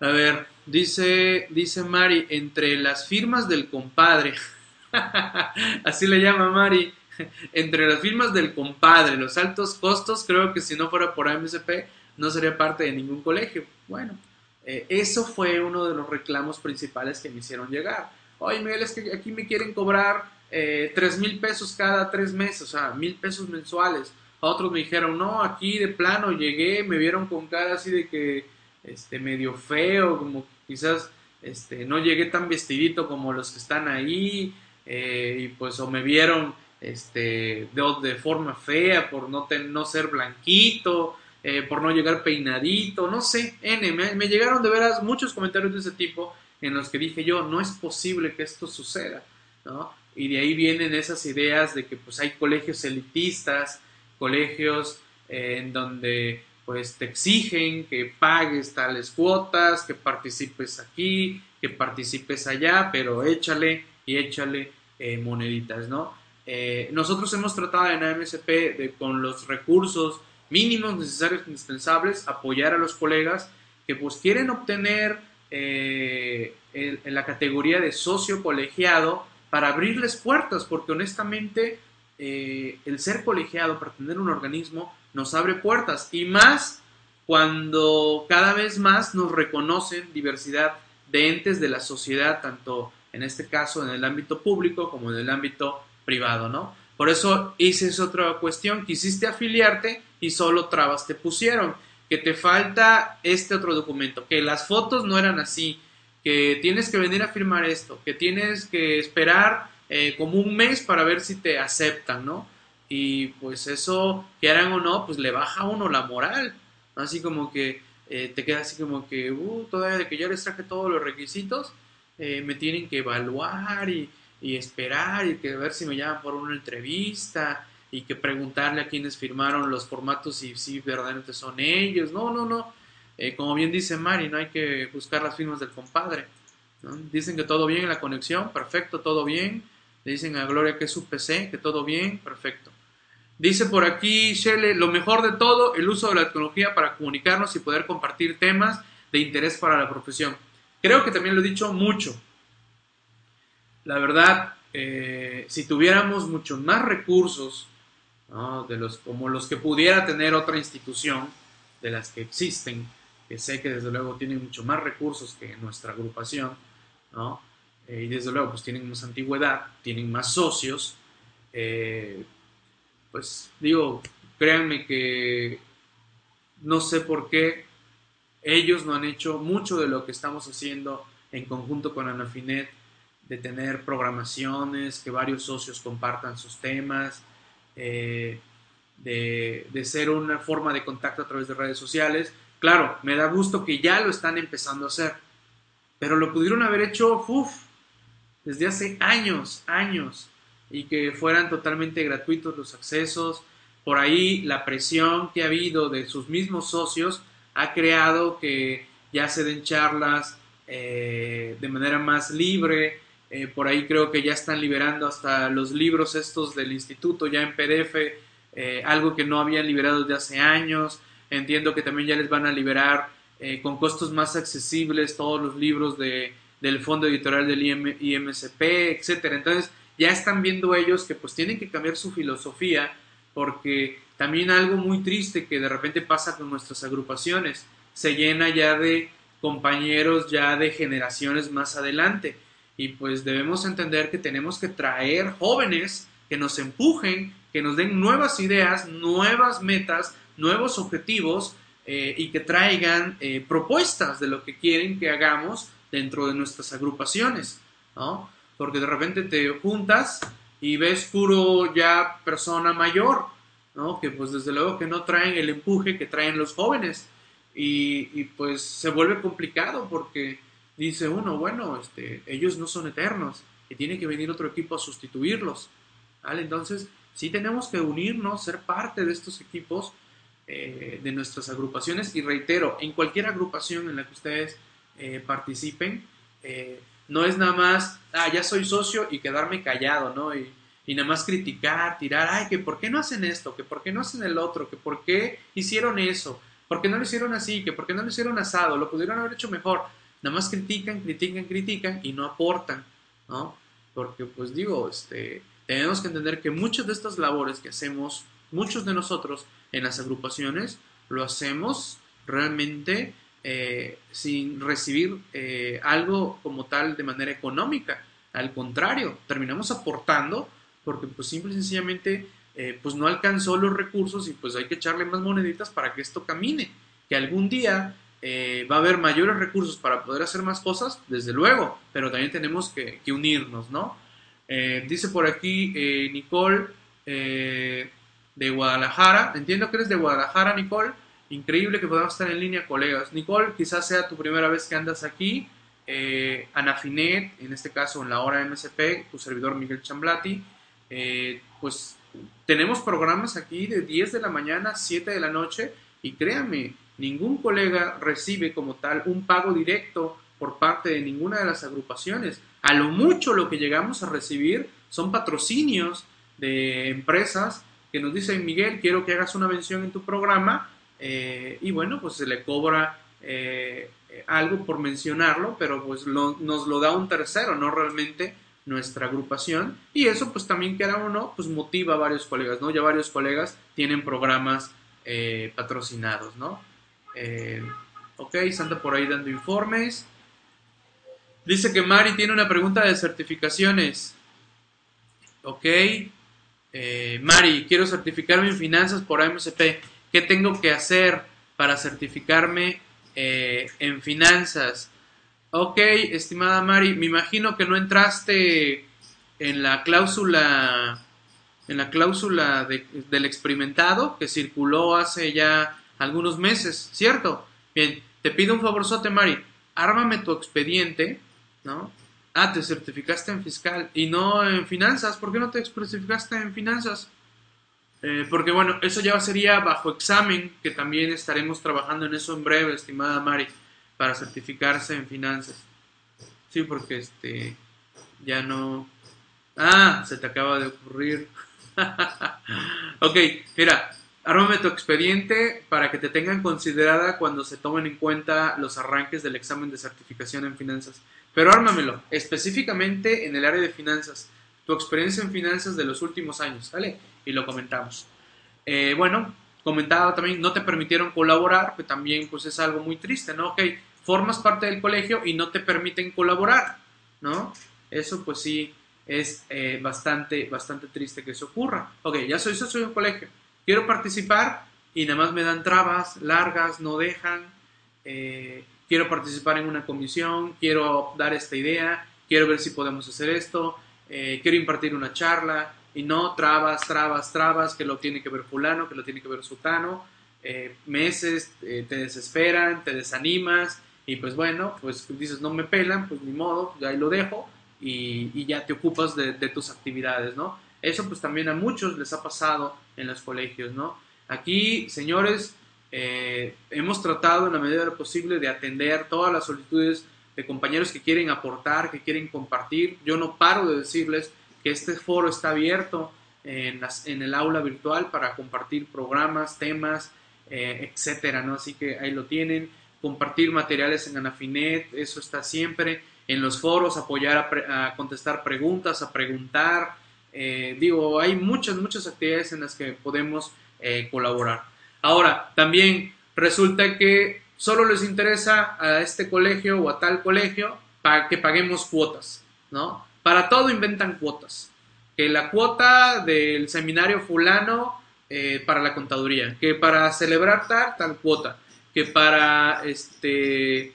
A ver, dice, dice Mari, entre las firmas del compadre, Así le llama Mari. Entre las firmas del compadre, los altos costos, creo que si no fuera por AMSP no sería parte de ningún colegio. Bueno, eh, eso fue uno de los reclamos principales que me hicieron llegar. Oye, Miguel, es que aquí me quieren cobrar eh, tres mil pesos cada tres meses, o sea, mil pesos mensuales. otros me dijeron, no, aquí de plano llegué, me vieron con cara así de que, este, medio feo, como quizás, este, no llegué tan vestidito como los que están ahí, eh, y pues o me vieron este, de, de forma fea por no, no ser blanquito, eh, por no llegar peinadito, no sé, N, me, llegaron de veras muchos comentarios de ese tipo en los que dije yo, no es posible que esto suceda, ¿no? Y de ahí vienen esas ideas de que pues hay colegios elitistas, colegios eh, en donde pues te exigen que pagues tales cuotas, que participes aquí, que participes allá, pero échale y échale eh, moneditas, ¿no? Eh, nosotros hemos tratado en AMSP de, con los recursos mínimos necesarios indispensables apoyar a los colegas que pues quieren obtener eh, en la categoría de socio colegiado para abrirles puertas, porque honestamente el ser colegiado para tener un organismo nos abre puertas. Y más cuando cada vez más nos reconocen diversidad de entes de la sociedad, tanto en este caso en el ámbito público como en el ámbito privado, ¿no? Por eso hice esa otra cuestión, quisiste afiliarte y solo trabas te pusieron, que te falta este otro documento, que las fotos no eran así, que tienes que venir a firmar esto, que tienes que esperar eh, como un mes para ver si te aceptan, ¿no? Y pues eso, quieran o no, pues le baja a uno la moral, así como que eh, te queda así como que, uh, todavía de que yo les traje todos los requisitos, eh, me tienen que evaluar y, esperar y que ver si me llaman por una entrevista y que preguntarle a quienes firmaron los formatos y si verdaderamente son ellos. No, no, no. Eh, como bien dice Mari, no hay que buscar las firmas del compadre. Dicen que todo bien en la conexión, perfecto, todo bien. Le dicen a Gloria que es su PC, que todo bien, perfecto. Dice por aquí Shelley, lo mejor de todo, el uso de la tecnología para comunicarnos y poder compartir temas de interés para la profesión. Creo que también lo he dicho mucho. La verdad, eh, si tuviéramos muchos más recursos, de los, como los que pudiera tener otra institución, de las que existen, que sé que desde luego tienen mucho más recursos que nuestra agrupación, ¿no? Eh, y desde luego pues tienen más antigüedad, tienen más socios, eh, pues digo, créanme que no sé por qué ellos no han hecho mucho de lo que estamos haciendo en conjunto con Anafinet, de tener programaciones, que varios socios compartan sus temas, eh, de, de, ser una forma de contacto a través de redes sociales. Claro, me da gusto que ya lo están empezando a hacer, pero lo pudieron haber hecho uf, desde hace años, años, y que fueran totalmente gratuitos los accesos. Por ahí la presión que ha habido de sus mismos socios ha creado que ya se den charlas eh, de manera más libre. Eh, por ahí creo que ya están liberando hasta los libros estos del instituto ya en PDF, eh, algo que no habían liberado desde hace años. Entiendo que también ya les van a liberar con costos más accesibles todos los libros de, del fondo editorial del IMCP, etcétera. Entonces ya están viendo ellos que pues tienen que cambiar su filosofía porque también algo muy triste que de repente pasa con nuestras agrupaciones, se llena ya de compañeros ya de generaciones más adelante y pues debemos entender que tenemos que traer jóvenes que nos empujen, que nos den nuevas ideas, nuevas metas, nuevos objetivos eh, y que traigan eh, propuestas de lo que quieren que hagamos dentro de nuestras agrupaciones, ¿no? Porque de repente te juntas y ves puro ya persona mayor, ¿no? Que pues desde luego que no traen el empuje que traen los jóvenes y, pues se vuelve complicado porque dice uno, bueno, este, ellos no son eternos y tiene que venir otro equipo a sustituirlos, ¿vale? Entonces sí tenemos que unirnos, ser parte de estos equipos, eh, de nuestras agrupaciones y reitero, en cualquier agrupación en la que ustedes eh, participen. Eh, no es nada más, ah, ya soy socio y quedarme callado, ¿no? Y, y, nada más criticar, tirar, ay, que por qué no hacen esto, que por qué no hacen el otro, que por qué hicieron eso, por qué no lo hicieron así, que por qué no lo hicieron asado, lo pudieron haber hecho mejor. Nada más critican, critican, critican y no aportan, ¿no? Porque, pues digo, este, tenemos que entender que muchas de estas labores que hacemos, muchos de nosotros en las agrupaciones, lo hacemos realmente eh, sin recibir eh, algo como tal de manera económica. Al contrario, terminamos aportando porque pues simple y sencillamente eh, pues no alcanzó los recursos y pues hay que echarle más moneditas para que esto camine. Que algún día va a haber mayores recursos para poder hacer más cosas, desde luego, pero también tenemos que, unirnos, ¿no? dice por aquí Nicole de Guadalajara, entiendo que eres de Guadalajara, Nicole. Increíble que podamos estar en línea, colegas. Nicole, quizás sea tu primera vez que andas aquí. Eh, Anafinet, en este caso en la hora MSP, tu servidor Miguel Chamblati. Eh, pues tenemos programas aquí de 10 de la mañana a 7 de la noche y créanme, ningún colega recibe como tal un pago directo por parte de ninguna de las agrupaciones. A lo mucho lo que llegamos a recibir son patrocinios de empresas que nos dicen, Miguel, quiero que hagas una mención en tu programa eh, y bueno, pues se le cobra eh, algo por mencionarlo, pero pues nos lo da un tercero, no realmente nuestra agrupación. Y eso pues también queda o no, pues motiva a varios colegas, ¿no? Ya varios colegas tienen programas eh, patrocinados, ¿no? ok, Santa por ahí dando informes. Dice que Mari tiene una pregunta de certificaciones. Ok. Mari, quiero certificarme en finanzas por AMCP. ¿Qué tengo que hacer para certificarme eh, en finanzas? Ok, estimada Mari, me imagino que no entraste en la cláusula en la cláusula del experimentado que circuló hace ya algunos meses, ¿cierto? Bien, te pido un favorzote, Mari, ármame tu expediente, ¿no? Ah, te certificaste en fiscal y no en finanzas. ¿Por qué no te certificaste en finanzas? Eh, porque bueno, eso ya sería bajo examen, que también estaremos trabajando en eso en breve, estimada Mari, para certificarse en finanzas. Sí, porque este ya no. Ah, se te acaba de ocurrir. ok, mira, ármame tu expediente para que te tengan considerada cuando se tomen en cuenta los arranques del examen de certificación en finanzas. Pero ármamelo, específicamente en el área de finanzas, tu experiencia en finanzas de los últimos años, ¿vale? Y lo comentamos. Eh, bueno, comentaba también, no te permitieron colaborar, que también pues es algo muy triste, ¿no? Ok, formas parte del colegio y no te permiten colaborar, ¿no? Eso pues sí es eh, bastante, bastante triste que eso ocurra. Ok, ya soy socio un colegio, quiero participar y nada más me dan trabas largas, no dejan. Eh, quiero participar en una comisión, quiero dar esta idea, quiero ver si podemos hacer esto, quiero impartir una charla y no trabas, trabas, trabas, que lo tiene que ver fulano, que lo tiene que ver sutano. meses te desesperan, te desanimas y pues bueno, pues dices no me pelan, pues ni modo, ya ahí lo dejo y, ya te ocupas de, tus actividades, ¿no? Eso pues también a muchos les ha pasado en los colegios, ¿no? Aquí, señores, eh, hemos tratado en la medida de lo posible de atender todas las solicitudes de compañeros que quieren aportar, que quieren compartir. Yo no paro de decirles que este foro está abierto en, en el aula virtual para compartir programas, temas, eh, etcétera, ¿no? Así que ahí lo tienen. Compartir materiales en Anafinet, eso está siempre en los foros, apoyar a, contestar preguntas, a preguntar. Eh, digo, hay muchas, muchas actividades en las que podemos eh, colaborar. Ahora, también resulta que solo les interesa a este colegio o a tal colegio para que paguemos cuotas, ¿no? Para todo inventan cuotas. Que la cuota del seminario fulano eh, para la contaduría, que para celebrar tal, tal cuota, que para este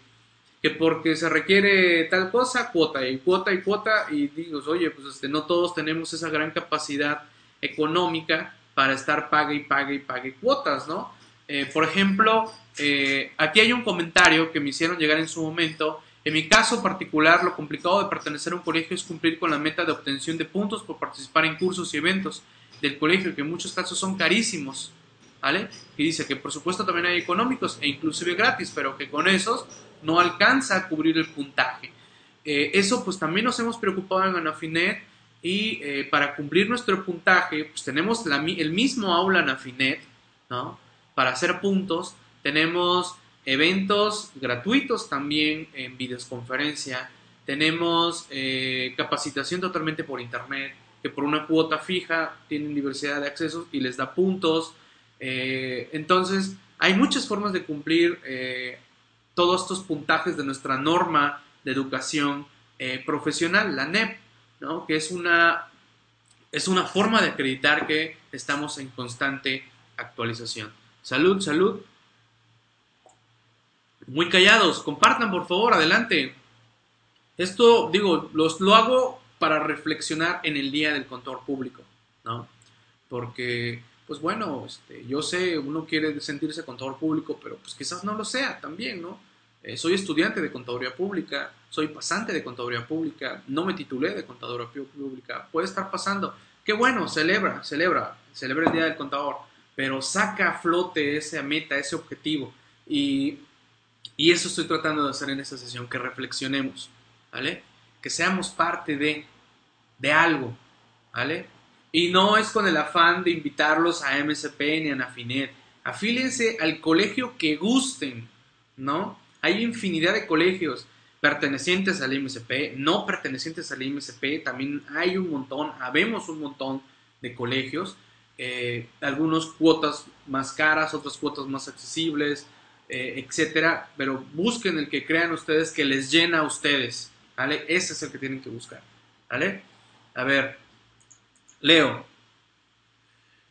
que porque se requiere tal cosa, cuota y cuota y cuota, y digo, oye, pues este, no todos tenemos esa gran capacidad económica para estar pague y pague y pague cuotas, ¿no? Eh, por ejemplo, eh, aquí hay un comentario que me hicieron llegar en su momento. En mi caso particular, lo complicado de pertenecer a un colegio es cumplir con la meta de obtención de puntos por participar en cursos y eventos del colegio, que en muchos casos son carísimos, ¿vale? Y dice que por supuesto también hay económicos e inclusive gratis, pero que con esos no alcanza a cubrir el puntaje. Eh, eso pues también nos hemos preocupado en Anafinet y eh, para cumplir nuestro puntaje pues tenemos el mismo aula Anafinet, ¿no? Para hacer puntos tenemos eventos gratuitos también en videoconferencia, tenemos eh, capacitación totalmente por internet, que por una cuota fija tienen diversidad de accesos y les da puntos. entonces, hay muchas formas de cumplir todos estos puntajes de nuestra norma de educación eh, profesional, la NEP, ¿no? que es una, es una forma de acreditar que estamos en constante actualización. Salud, salud. Muy callados, compartan por favor, adelante. Esto, digo, los, lo hago para reflexionar en el día del contador público, ¿no? Porque, pues bueno, este, yo sé, uno quiere sentirse contador público, pero pues quizás no lo sea también, ¿no? Eh, soy estudiante de contaduría pública, soy pasante de contaduría pública, no me titulé de contaduría pública, puede estar pasando. Qué bueno, celebra, celebra, celebra el Día del Contador, pero saca a flote esa meta, ese objetivo. Y, y eso estoy tratando de hacer en esta sesión, que reflexionemos, ¿vale? Que seamos parte de, de algo, ¿vale? Y no es con el afán de invitarlos a MSP ni a Nafinet. Afílense al colegio que gusten, ¿no? Hay infinidad de colegios pertenecientes al MSP, no pertenecientes al MSP, también hay un montón, habemos un montón de colegios, eh, algunos cuotas más caras, otras cuotas más accesibles, eh, etcétera, pero busquen el que crean ustedes que les llena a ustedes, ¿vale? Ese es el que tienen que buscar, ¿vale? A ver, Leo.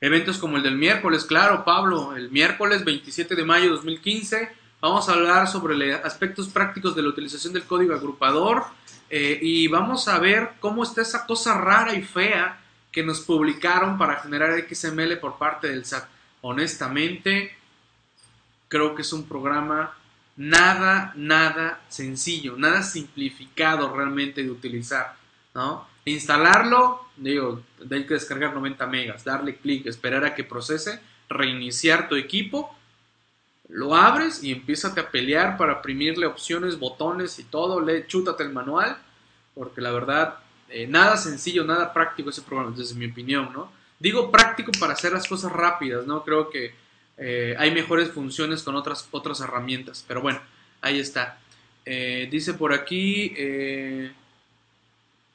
Eventos como el del miércoles, claro, Pablo, el miércoles 27 de mayo de 2015 Vamos a hablar sobre aspectos prácticos de la utilización del código agrupador eh, y vamos a ver cómo está esa cosa rara y fea que nos publicaron para generar XML por parte del SAT. Honestamente, creo que es un programa nada, nada sencillo, nada simplificado realmente de utilizar, ¿no? Instalarlo, digo, hay que descargar 90 megas, darle clic, esperar a que procese, reiniciar tu equipo lo abres y empiezas a pelear para imprimirle opciones, botones y todo, le chútate el manual, porque la verdad, eh, nada sencillo, nada práctico ese programa, desde mi opinión, ¿no? Digo práctico para hacer las cosas rápidas, ¿no? Creo que eh, hay mejores funciones con otras, otras herramientas, pero bueno, ahí está. Eh, dice por aquí,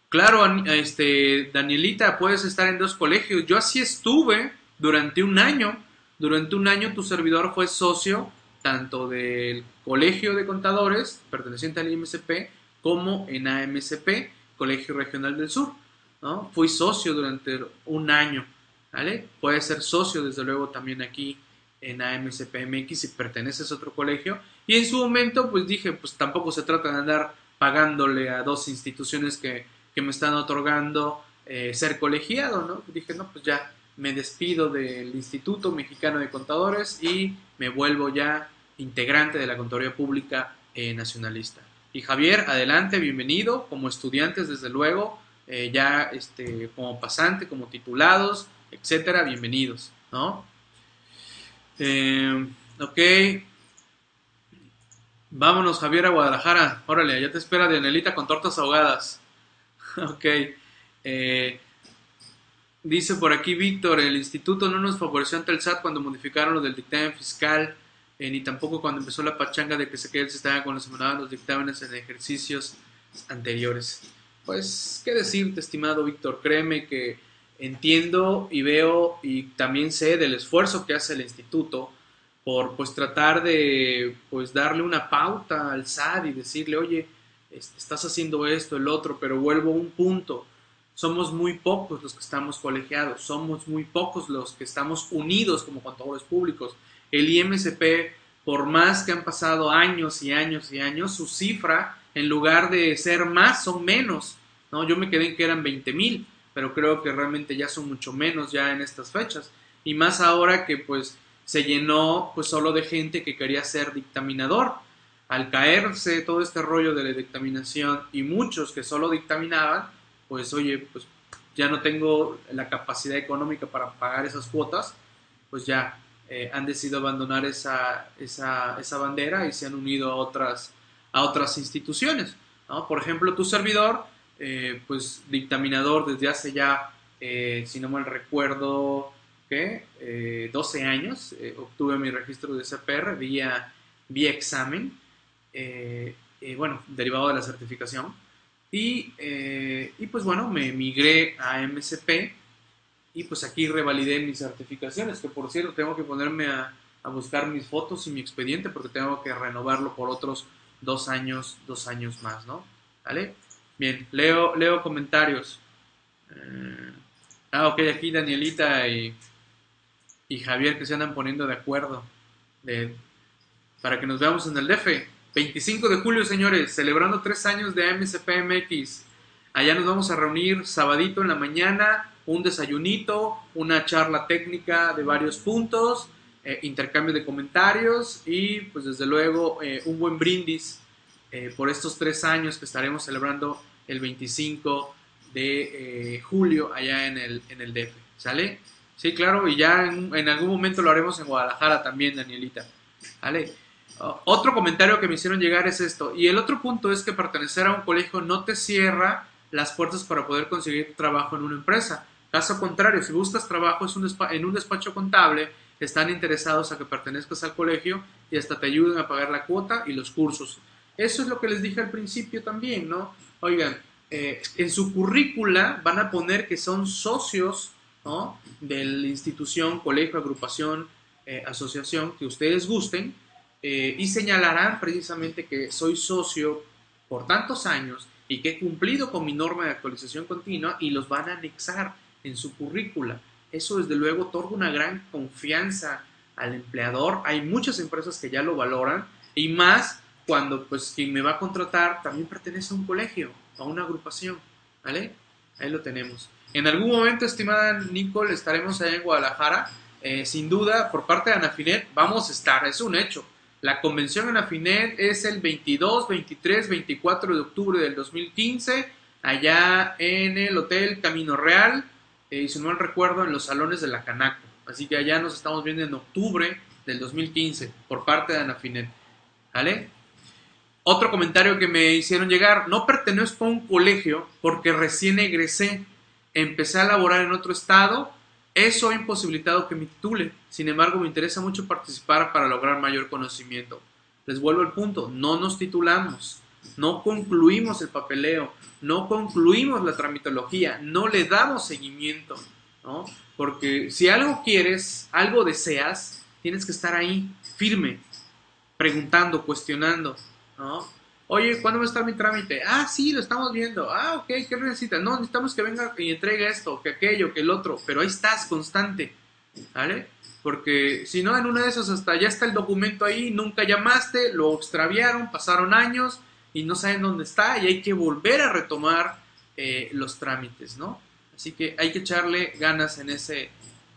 claro, este, Danielita, puedes estar en dos colegios. Yo así estuve durante un año durante un año tu servidor fue socio tanto del Colegio de Contadores, perteneciente al IMSP, como en AMSP, Colegio Regional del Sur. ¿no? Fui socio durante un año. ¿vale? Puedes ser socio, desde luego, también aquí en AMSP MX si perteneces a otro colegio. Y en su momento, pues dije, pues tampoco se trata de andar pagándole a dos instituciones que, que me están otorgando eh, ser colegiado, ¿no? Dije, no, pues ya, me despido del Instituto Mexicano de Contadores y me vuelvo ya integrante de la Contaduría Pública eh, Nacionalista. Y Javier, adelante, bienvenido, como estudiantes desde luego, eh, ya este, como pasante, como titulados, etcétera, bienvenidos, ¿no? Eh, ok. Vámonos, Javier, a Guadalajara. Órale, ya te espera Dianelita con tortas ahogadas. ok. Eh, Dice por aquí Víctor, el instituto no nos favoreció ante el SAT cuando modificaron lo del dictamen fiscal, eh, ni tampoco cuando empezó la pachanga de que se quede el sistema cuando se mandaban los dictámenes en ejercicios anteriores. Pues, ¿qué decirte, estimado Víctor? Créeme que entiendo y veo y también sé del esfuerzo que hace el instituto por pues tratar de pues darle una pauta al SAT y decirle, oye, estás haciendo esto, el otro, pero vuelvo a un punto somos muy pocos los que estamos colegiados, somos muy pocos los que estamos unidos como contadores públicos. El IMSP, por más que han pasado años y años y años, su cifra, en lugar de ser más, son menos. ¿no? Yo me quedé en que eran 20 mil, pero creo que realmente ya son mucho menos ya en estas fechas. Y más ahora que pues se llenó pues solo de gente que quería ser dictaminador. Al caerse todo este rollo de la dictaminación y muchos que solo dictaminaban, pues oye, pues ya no tengo la capacidad económica para pagar esas cuotas, pues ya eh, han decidido abandonar esa, esa, esa, bandera y se han unido a otras, a otras instituciones. ¿no? Por ejemplo, tu servidor, eh, pues dictaminador desde hace ya, eh, si no mal recuerdo, ¿qué? 12 años, obtuve mi registro de CPR vía, vía examen, bueno, derivado de la certificación. Eh, y, pues bueno, me migré a MSP y pues aquí revalidé mis certificaciones, que por cierto tengo que ponerme a, buscar mis fotos y mi expediente porque tengo que renovarlo por otros dos años, dos años más, ¿no? ¿Vale? Bien, leo, leo comentarios. Eh, ah, ok, aquí Danielita y, y Javier que se andan poniendo de acuerdo para que nos veamos en el DF. 25 de julio, señores, celebrando tres años de AMCPMX. Allá nos vamos a reunir sabadito en la mañana, un desayunito, una charla técnica de varios puntos, eh, intercambio de comentarios y pues desde luego eh, un buen brindis eh, por estos tres años que estaremos celebrando el 25 de julio allá en el, en el DF. ¿Sale? Sí, claro, y ya en, en algún momento lo haremos en Guadalajara también, Danielita. ¿Vale? otro comentario que me hicieron llegar es esto. Y el otro punto es que pertenecer a un colegio no te cierra las puertas para poder conseguir trabajo en una empresa. Caso contrario, si buscas trabajo en un despacho contable, están interesados a que pertenezcas al colegio y hasta te ayuden a pagar la cuota y los cursos. Eso es lo que les dije al principio también, ¿no? Oigan, eh, en su currícula van a poner que son socios ¿no? de la institución, colegio, agrupación, eh, asociación que ustedes gusten eh, y señalarán precisamente que soy socio por tantos años y que he cumplido con mi norma de actualización continua y los van a anexar en su currícula. Eso desde luego otorga una gran confianza al empleador. Hay muchas empresas que ya lo valoran y más cuando pues quien me va a contratar también pertenece a un colegio, a una agrupación, ¿vale? Ahí lo tenemos. En algún momento, estimada Nicole, estaremos allá en Guadalajara. Eh, sin duda, por parte de Anafinet, vamos a estar, es un hecho. La convención en Afinet es el 22, 23, 24 de octubre del 2015, allá en el Hotel Camino Real, eh, y si no mal recuerdo, en los salones de la Canaco. Así que allá nos estamos viendo en octubre del 2015 por parte de Anafinet. ¿Vale? Otro comentario que me hicieron llegar, no pertenezco a un colegio porque recién egresé, empecé a laborar en otro estado, eso ha imposibilitado que me titule. Sin embargo, me interesa mucho participar para lograr mayor conocimiento. Les vuelvo al punto, no nos titulamos, no concluimos el papeleo, no concluimos la tramitología, no le damos seguimiento, ¿no? Porque si algo quieres, algo deseas, tienes que estar ahí, firme, preguntando, cuestionando, Oye, ¿cuándo va a estar mi trámite? Ah, sí, lo estamos viendo. Ah, ok, ¿qué necesitas? No, necesitamos que venga y entregue esto, que aquello, que el otro, pero ahí estás constante, ¿vale? Porque si no, en una de esas hasta ya está el documento ahí, nunca llamaste, lo extraviaron, pasaron años y no saben dónde está y hay que volver a retomar eh, los trámites, ¿no? Así que hay que echarle ganas en ese,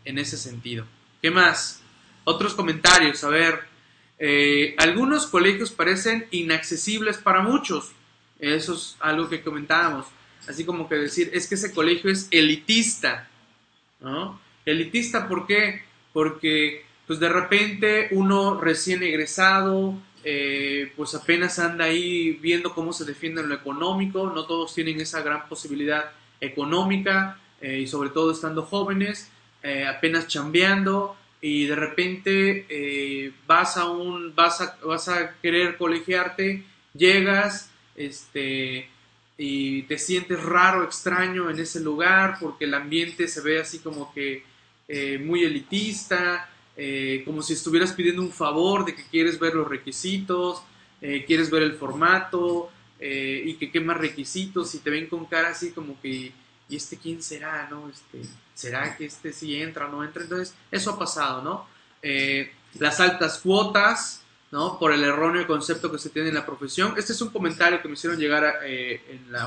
en ese sentido. ¿Qué más? Otros comentarios, a ver. Eh, algunos colegios parecen inaccesibles para muchos. Eso es algo que comentábamos. Así como que decir, es que ese colegio es elitista. ¿no? Elitista, ¿por qué? Porque pues de repente uno recién egresado, eh, pues apenas anda ahí viendo cómo se defiende en lo económico, no todos tienen esa gran posibilidad económica eh, y sobre todo estando jóvenes, apenas chambeando y de repente vas a un vas a, vas a querer colegiarte, llegas este y te sientes raro, extraño en ese lugar porque el ambiente se ve así como que muy elitista, eh, como si estuvieras pidiendo un favor de que quieres ver los requisitos, eh, quieres ver el formato eh, y que qué más requisitos y te ven con cara así como que, ¿y este quién será? ¿no? Este, ¿Será que este sí entra o no entra? Entonces, eso ha pasado, ¿no? las altas cuotas, ¿no? Por el erróneo concepto que se tiene en la profesión. Este es un comentario que me hicieron llegar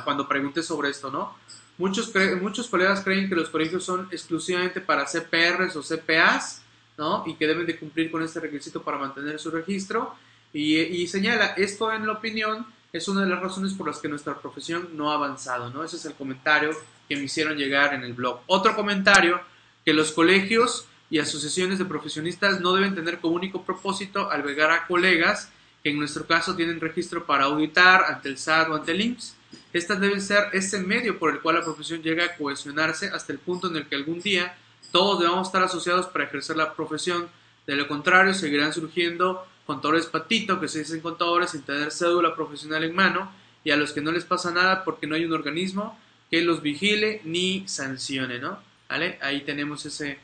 cuando pregunté sobre esto, ¿no? Muchos, muchos colegas creen que los colegios son exclusivamente para CPRs o CPAs ¿no? Y que deben de cumplir con este requisito para mantener su registro. Y, señala, esto en la opinión es una de las razones por las que nuestra profesión no ha avanzado, ¿no? Ese es el comentario que me hicieron llegar en el blog. Otro comentario, que los colegios y asociaciones de profesionistas no deben tener como único propósito albergar a colegas que en nuestro caso tienen registro para auditar ante el SAT o ante el IMSS. Estas deben ser ese medio por el cual la profesión llega a cohesionarse hasta el punto en el que algún día todos debemos estar asociados para ejercer la profesión. De lo contrario, seguirán surgiendo contadores patito, que se dicen contadores sin tener cédula profesional en mano, y a los que no les pasa nada porque no hay un organismo que los vigile ni sancione, ¿no? ¿Vale? Ahí tenemos ese,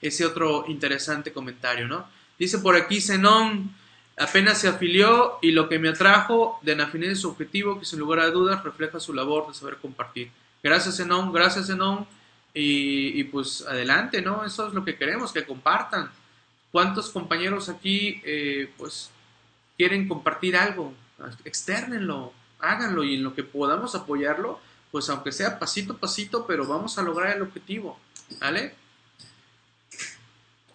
ese otro interesante comentario, ¿no? Dice por aquí Zenón, apenas se afilió y lo que me atrajo de Nafinet es su objetivo, que sin lugar a dudas refleja su labor de saber compartir. Gracias Zenón, gracias Zenón y, pues adelante, ¿no? Eso es lo que queremos, que compartan. ¿Cuántos compañeros aquí eh, pues quieren compartir algo? Externenlo, háganlo y en lo que podamos apoyarlo, pues aunque sea pasito a pasito, pero vamos a lograr el objetivo, ¿vale?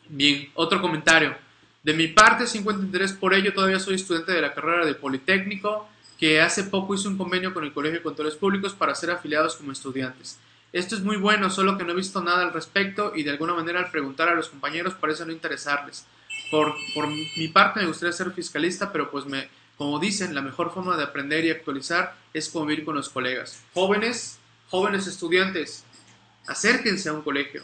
Bien, otro comentario. De mi parte, 53 por ello, todavía soy estudiante de la carrera de Politécnico, que hace poco hizo un convenio con el Colegio de Contadores Públicos para ser afiliados como estudiantes. Esto es muy bueno, solo que no he visto nada al respecto y de alguna manera al preguntar a los compañeros parece no interesarles. Por, por mi parte me gustaría ser fiscalista, pero pues me, como dicen, la mejor forma de aprender y actualizar es convivir con los colegas. Jóvenes, jóvenes estudiantes, acérquense a un colegio,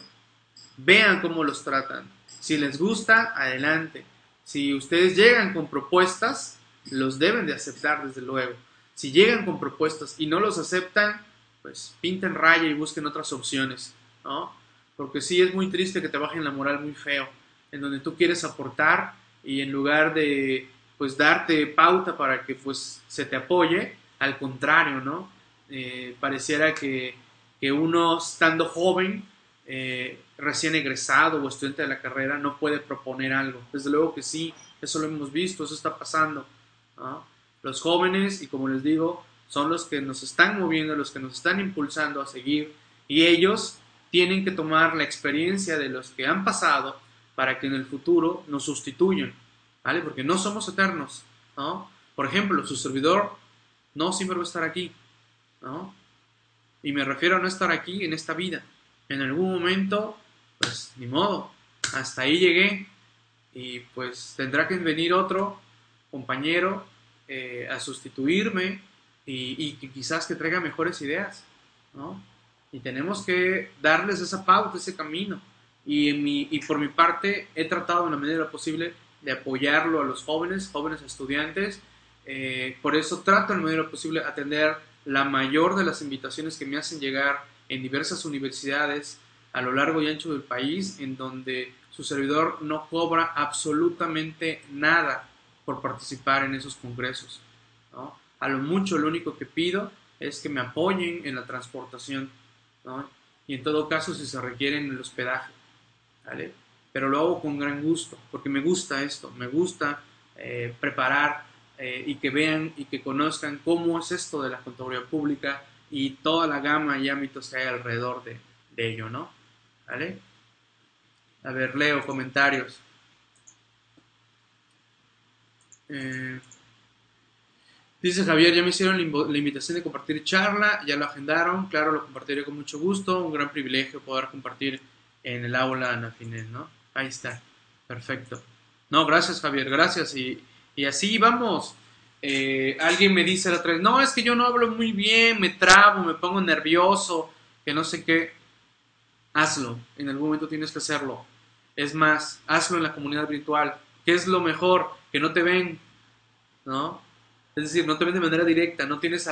vean cómo los tratan. Si les gusta, adelante. Si ustedes llegan con propuestas, los deben de aceptar desde luego. Si llegan con propuestas y no los aceptan, pues pinten raya y busquen otras opciones, ¿no? Porque sí es muy triste que te bajen la moral muy feo, en donde tú quieres aportar y en lugar de pues darte pauta para que pues se te apoye, al contrario, ¿no? Eh, pareciera que, que, uno estando joven, eh, recién egresado o estudiante de la carrera, no puede proponer algo. Desde luego que sí, eso lo hemos visto, eso está pasando. Los jóvenes, y como les digo, son los que nos están moviendo, los que nos están impulsando a seguir y ellos tienen que tomar la experiencia de los que han pasado para que en el futuro nos sustituyan, ¿vale? Porque no somos eternos, ¿no? Por ejemplo, su servidor no siempre va a estar aquí, ¿no? Y me refiero a no estar aquí en esta vida. En algún momento, pues ni modo, hasta ahí llegué, y pues tendrá que venir otro compañero eh, a sustituirme y, y, quizás que traiga mejores ideas, ¿no? Y tenemos que darles esa pauta, ese camino. Y, en mi, y por mi parte he tratado en la medida posible de apoyarlo a los jóvenes, jóvenes estudiantes. Eh, por eso trato en la posible atender la mayor de las invitaciones que me hacen llegar en diversas universidades a lo largo y ancho del país, en donde su servidor no cobra absolutamente nada por participar en esos congresos. A lo mucho lo único que pido es que me apoyen en la transportación y en todo caso si se requiere en el hospedaje. Pero lo hago con gran gusto, porque me gusta esto, me gusta eh, preparar eh, y que vean y que conozcan cómo es esto de la contaduría pública y toda la gama y ámbitos que hay alrededor de, de ello, ¿no? ¿Vale? A ver, leo comentarios. Eh, dice Javier, ya me hicieron la invitación de compartir charla, ya lo agendaron, claro, lo compartiré con mucho gusto, un gran privilegio poder compartir en el aula Anafines, ¿no? Ahí está, perfecto. No, gracias Javier, gracias. Y, y así vamos. Eh, alguien me dice la otra vez, no, es que yo no hablo muy bien, me trabo, me pongo nervioso, que no sé qué. Hazlo, en algún momento tienes que hacerlo. Es más, hazlo en la comunidad virtual. ¿Qué es lo mejor? Que no te ven, ¿no? Es decir, no te ven de manera directa, no tienes,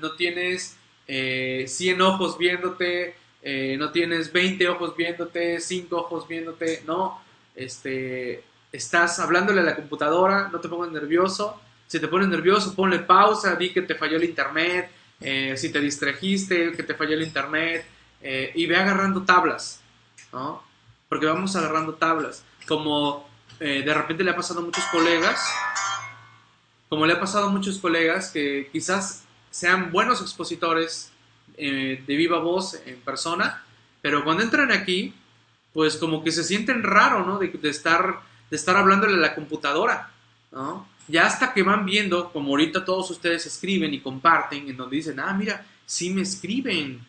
no tienes eh, 100 ojos viéndote, eh, no tienes 20 ojos viéndote, 5 ojos viéndote, no. Este, estás hablándole a la computadora, no te pongas nervioso. Si te pones nervioso, ponle pausa, di que te falló el internet, eh, si te distrajiste, que te falló el internet, eh, y ve agarrando tablas, ¿no? Porque vamos agarrando tablas. Como de repente le ha pasado a muchos colegas, como le ha pasado a muchos colegas que quizás sean buenos expositores de viva voz en persona, pero cuando entran aquí, pues como que se sienten raro, ¿no? De, de estar de estar hablándole a la computadora, ¿no? Ya hasta que van viendo, como ahorita todos ustedes escriben y comparten, en donde dicen, ah, mira, sí me escriben,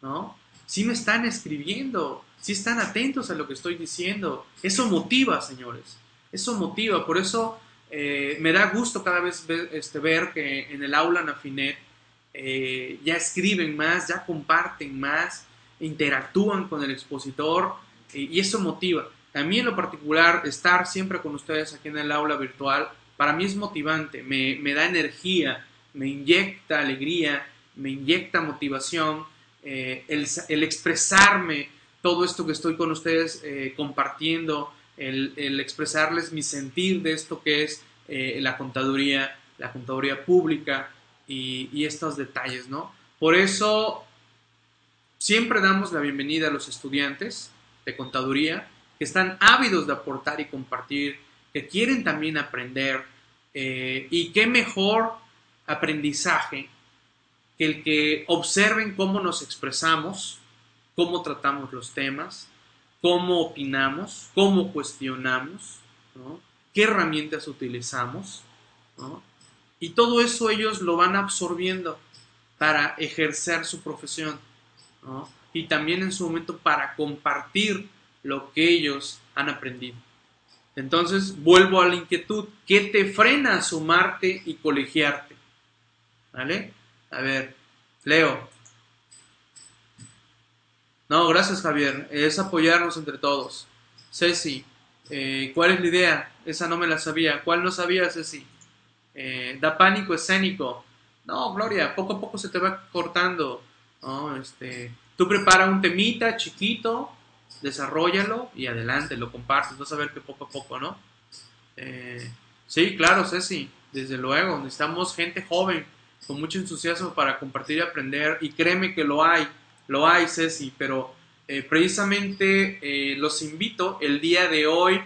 ¿no? Sí me están escribiendo, sí están atentos a lo que estoy diciendo. Eso motiva, señores, eso motiva. Por eso eh, me da gusto cada vez ver, este, ver que en el aula Nafinet eh, ya escriben más, ya comparten más, interactúan con el expositor eh, y eso motiva. A mí en lo particular, estar siempre con ustedes aquí en el aula virtual, para mí es motivante, me, da energía, me inyecta alegría, me inyecta motivación, eh, el, expresarme todo esto que estoy con ustedes compartiendo, el, el, expresarles mi sentir de esto que es la contaduría, la contaduría pública y, estos detalles, ¿no? Por eso siempre damos la bienvenida a los estudiantes de contaduría que están ávidos de aportar y compartir, que quieren también aprender. Eh, y qué mejor aprendizaje que el que observen cómo nos expresamos, cómo tratamos los temas, cómo opinamos, cómo cuestionamos, qué herramientas utilizamos. Y todo eso ellos lo van absorbiendo para ejercer su profesión. Y también en su momento para compartir lo que ellos han aprendido. Entonces, vuelvo a la inquietud. ¿Qué te frena a sumarte y colegiarte? ¿Vale? A ver, Leo. No, gracias Javier. Es apoyarnos entre todos. Ceci, eh, ¿cuál es la idea? Esa no me la sabía. ¿Cuál no sabía, Ceci? Eh, da pánico escénico. No, Gloria, poco a poco se te va cortando. Este, tú prepara un temita chiquito, desarrollalo y adelante, lo compartes, vas a ver que poco a poco, ¿no? Eh, sí, claro, Ceci, desde luego, necesitamos gente joven con mucho entusiasmo para compartir y aprender y créeme que lo hay, lo hay, Ceci, pero eh, precisamente eh, los invito, el día de hoy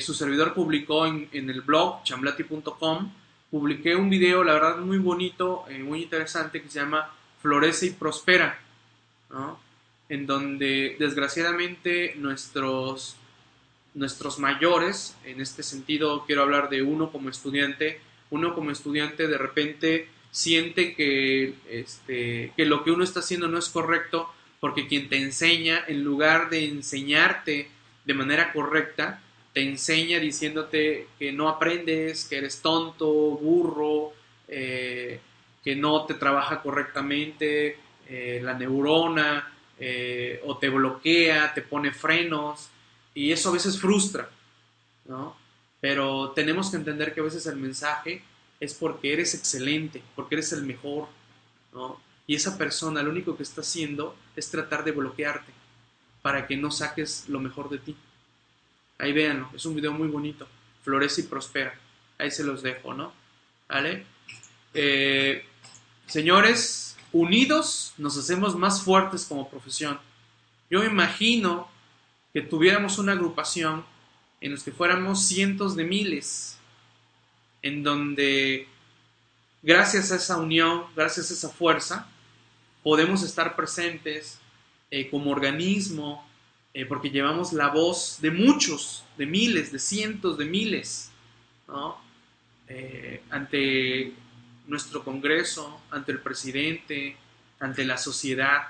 su servidor publicó en, en el blog chamblati.com, publiqué un video, la verdad, muy bonito, muy interesante, que se llama Florece y Prospera, ¿no? en donde desgraciadamente nuestros, nuestros mayores, en este sentido quiero hablar de uno como estudiante, uno como estudiante de repente siente que, este, que lo que uno está haciendo no es correcto porque quien te enseña, en lugar de enseñarte de manera correcta, te enseña diciéndote que no aprendes, que eres tonto, burro, eh, que no te trabaja correctamente eh, la neurona, eh, o te bloquea, te pone frenos, y eso a veces frustra, ¿no? Pero tenemos que entender que a veces el mensaje es porque eres excelente, porque eres el mejor, ¿no? Y esa persona lo único que está haciendo es tratar de bloquearte para que no saques lo mejor de ti. Ahí véanlo, es un video muy bonito. Florece y prospera. Ahí se los dejo, ¿no? ¿Vale? Eh, señores, unidos nos hacemos más fuertes como profesión. Yo imagino que tuviéramos una agrupación en los que fuéramos cientos de miles, en donde gracias a esa unión, gracias a esa fuerza, podemos estar presentes eh, como organismo, eh, porque llevamos la voz de muchos, de miles, de cientos de miles, eh, ante nuestro Congreso, ante el presidente, ante la sociedad,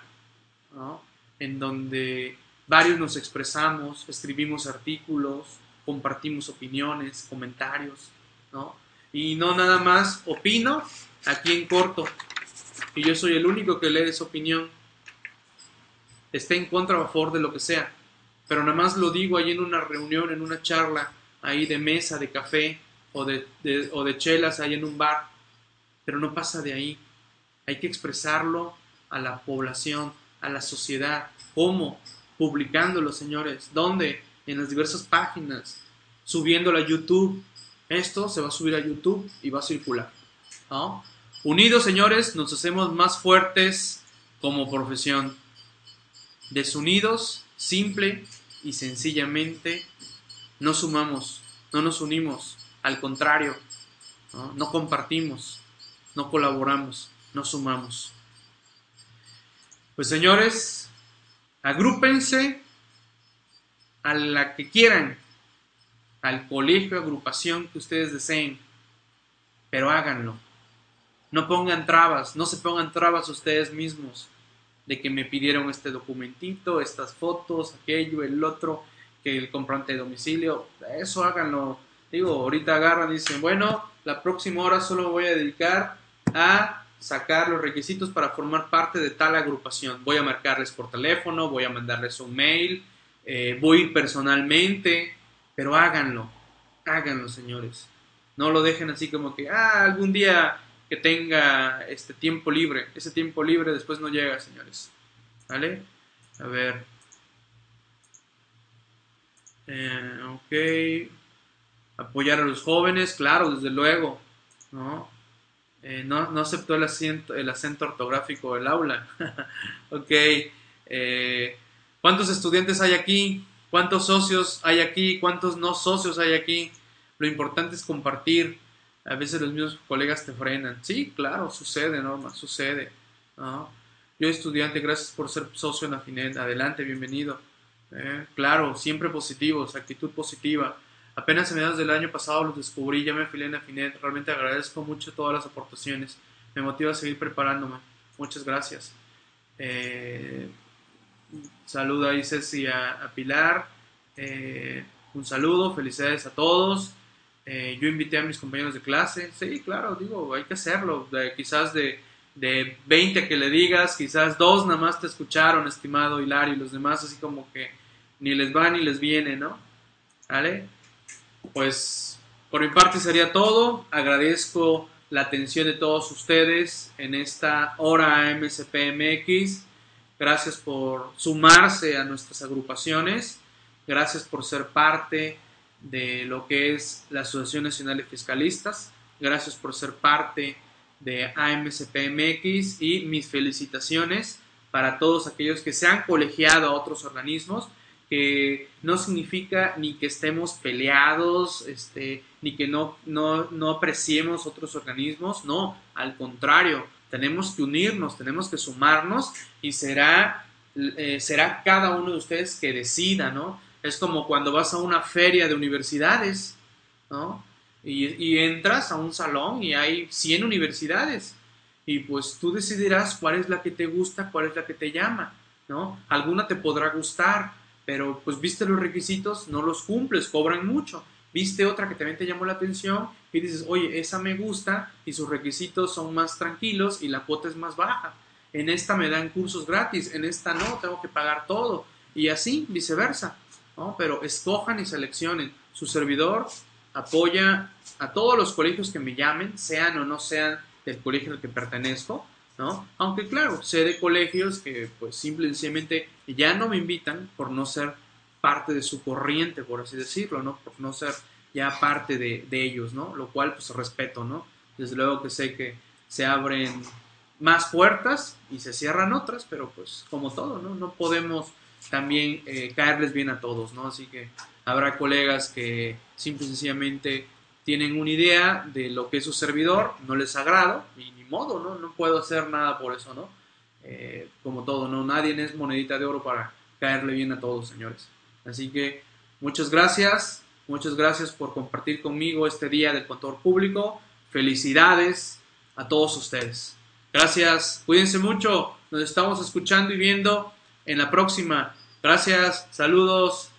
en donde varios nos expresamos, escribimos artículos, compartimos opiniones, comentarios, y no nada más opino aquí en corto, y yo soy el único que lee esa opinión, esté en contra o a favor de lo que sea, pero nada más lo digo ahí en una reunión, en una charla, ahí de mesa, de café o de, o de chelas ahí en un bar, pero no pasa de ahí. Hay que expresarlo a la población, a la sociedad. ¿Cómo? Publicándolo, señores. ¿Dónde? En las diversas páginas, subiéndolo a YouTube. Esto se va a subir a YouTube y va a circular. ¿no? Unidos, señores, nos hacemos más fuertes como profesión. Desunidos, simple y sencillamente, no sumamos, no nos unimos. Al contrario, no, compartimos, no colaboramos, no sumamos. Pues señores, agrúpense a la que quieran, al colegio, agrupación que ustedes deseen, pero háganlo no pongan trabas, no se pongan trabas ustedes mismos de que me pidieron este documentito, estas fotos, aquello, el otro, que el comprante de domicilio, eso háganlo. Digo, ahorita agarran y dicen, bueno, la próxima hora solo voy a dedicar a sacar los requisitos para formar parte de tal agrupación. Voy a marcarles por teléfono, voy a mandarles un mail, eh, voy personalmente, pero háganlo, háganlo, señores. No lo dejen así como que, ah, algún día que tenga este tiempo libre. Ese tiempo libre después no llega, señores. ¿Vale? A ver. Eh, ok. Apoyar a los jóvenes, claro, desde luego. ¿No? Eh, no, aceptó el, acento, el acento ortográfico del aula. ok. Eh, ¿Cuántos estudiantes hay aquí? ¿Cuántos socios hay aquí? ¿Cuántos no socios hay aquí? Lo importante es compartir a veces los mismos colegas te frenan. Sí, claro, sucede, Norma, sucede. Yo estudiante, gracias por ser socio en Afinet. Adelante, bienvenido. Eh, claro, siempre positivos, actitud positiva. Apenas a mediados del año pasado los descubrí, ya me afilié en Afinet. Realmente agradezco mucho todas las aportaciones. Me motiva a seguir preparándome. Muchas gracias. Eh, saludo ahí Ceci a, a Pilar. Eh, un saludo, felicidades a todos. Eh, yo invité a mis compañeros de clase, sí, claro, digo, hay que hacerlo, quizás de, de 20 que le digas, quizás dos nada más te escucharon, estimado Hilario, y los demás así como que ni les va ni les viene, ¿no? ¿Vale? Pues por mi parte sería todo, agradezco la atención de todos ustedes en esta hora MSPMX, gracias por sumarse a nuestras agrupaciones, gracias por ser parte de lo que es la Asociación Nacional de Fiscalistas. Gracias por ser parte de AMCPMX y mis felicitaciones para todos aquellos que se han colegiado a otros organismos, que no significa ni que estemos peleados, este, ni que no, no, no apreciemos otros organismos, no, al contrario, tenemos que unirnos, tenemos que sumarnos y será, eh, será cada uno de ustedes que decida, ¿no? Es como cuando vas a una feria de universidades, ¿no? Y, entras a un salón y hay 100 universidades. Y pues tú decidirás cuál es la que te gusta, cuál es la que te llama, ¿no? Alguna te podrá gustar, pero pues viste los requisitos, no los cumples, cobran mucho. Viste otra que también te llamó la atención y dices, oye, esa me gusta y sus requisitos son más tranquilos y la cuota es más baja. En esta me dan cursos gratis, en esta no, tengo que pagar todo. Y así, viceversa. ¿No? Pero escojan y seleccionen. Su servidor apoya a todos los colegios que me llamen, sean o no sean del colegio al que pertenezco, ¿no? Aunque claro, sé de colegios que pues simplemente ya no me invitan por no ser parte de su corriente, por así decirlo, ¿no? Por no ser ya parte de, de ellos, ¿no? Lo cual pues respeto, ¿no? Desde luego que sé que se abren más puertas y se cierran otras, pero pues como todo, ¿no? No podemos también eh, caerles bien a todos, ¿no? Así que habrá colegas que simple y sencillamente tienen una idea de lo que es su servidor, no les agrado ni modo, ¿no? No puedo hacer nada por eso, ¿no? Eh, como todo, ¿no? Nadie es monedita de oro para caerle bien a todos, señores. Así que muchas gracias, muchas gracias por compartir conmigo este día del contador público. Felicidades a todos ustedes. Gracias, cuídense mucho, nos estamos escuchando y viendo en la próxima. Gracias, saludos.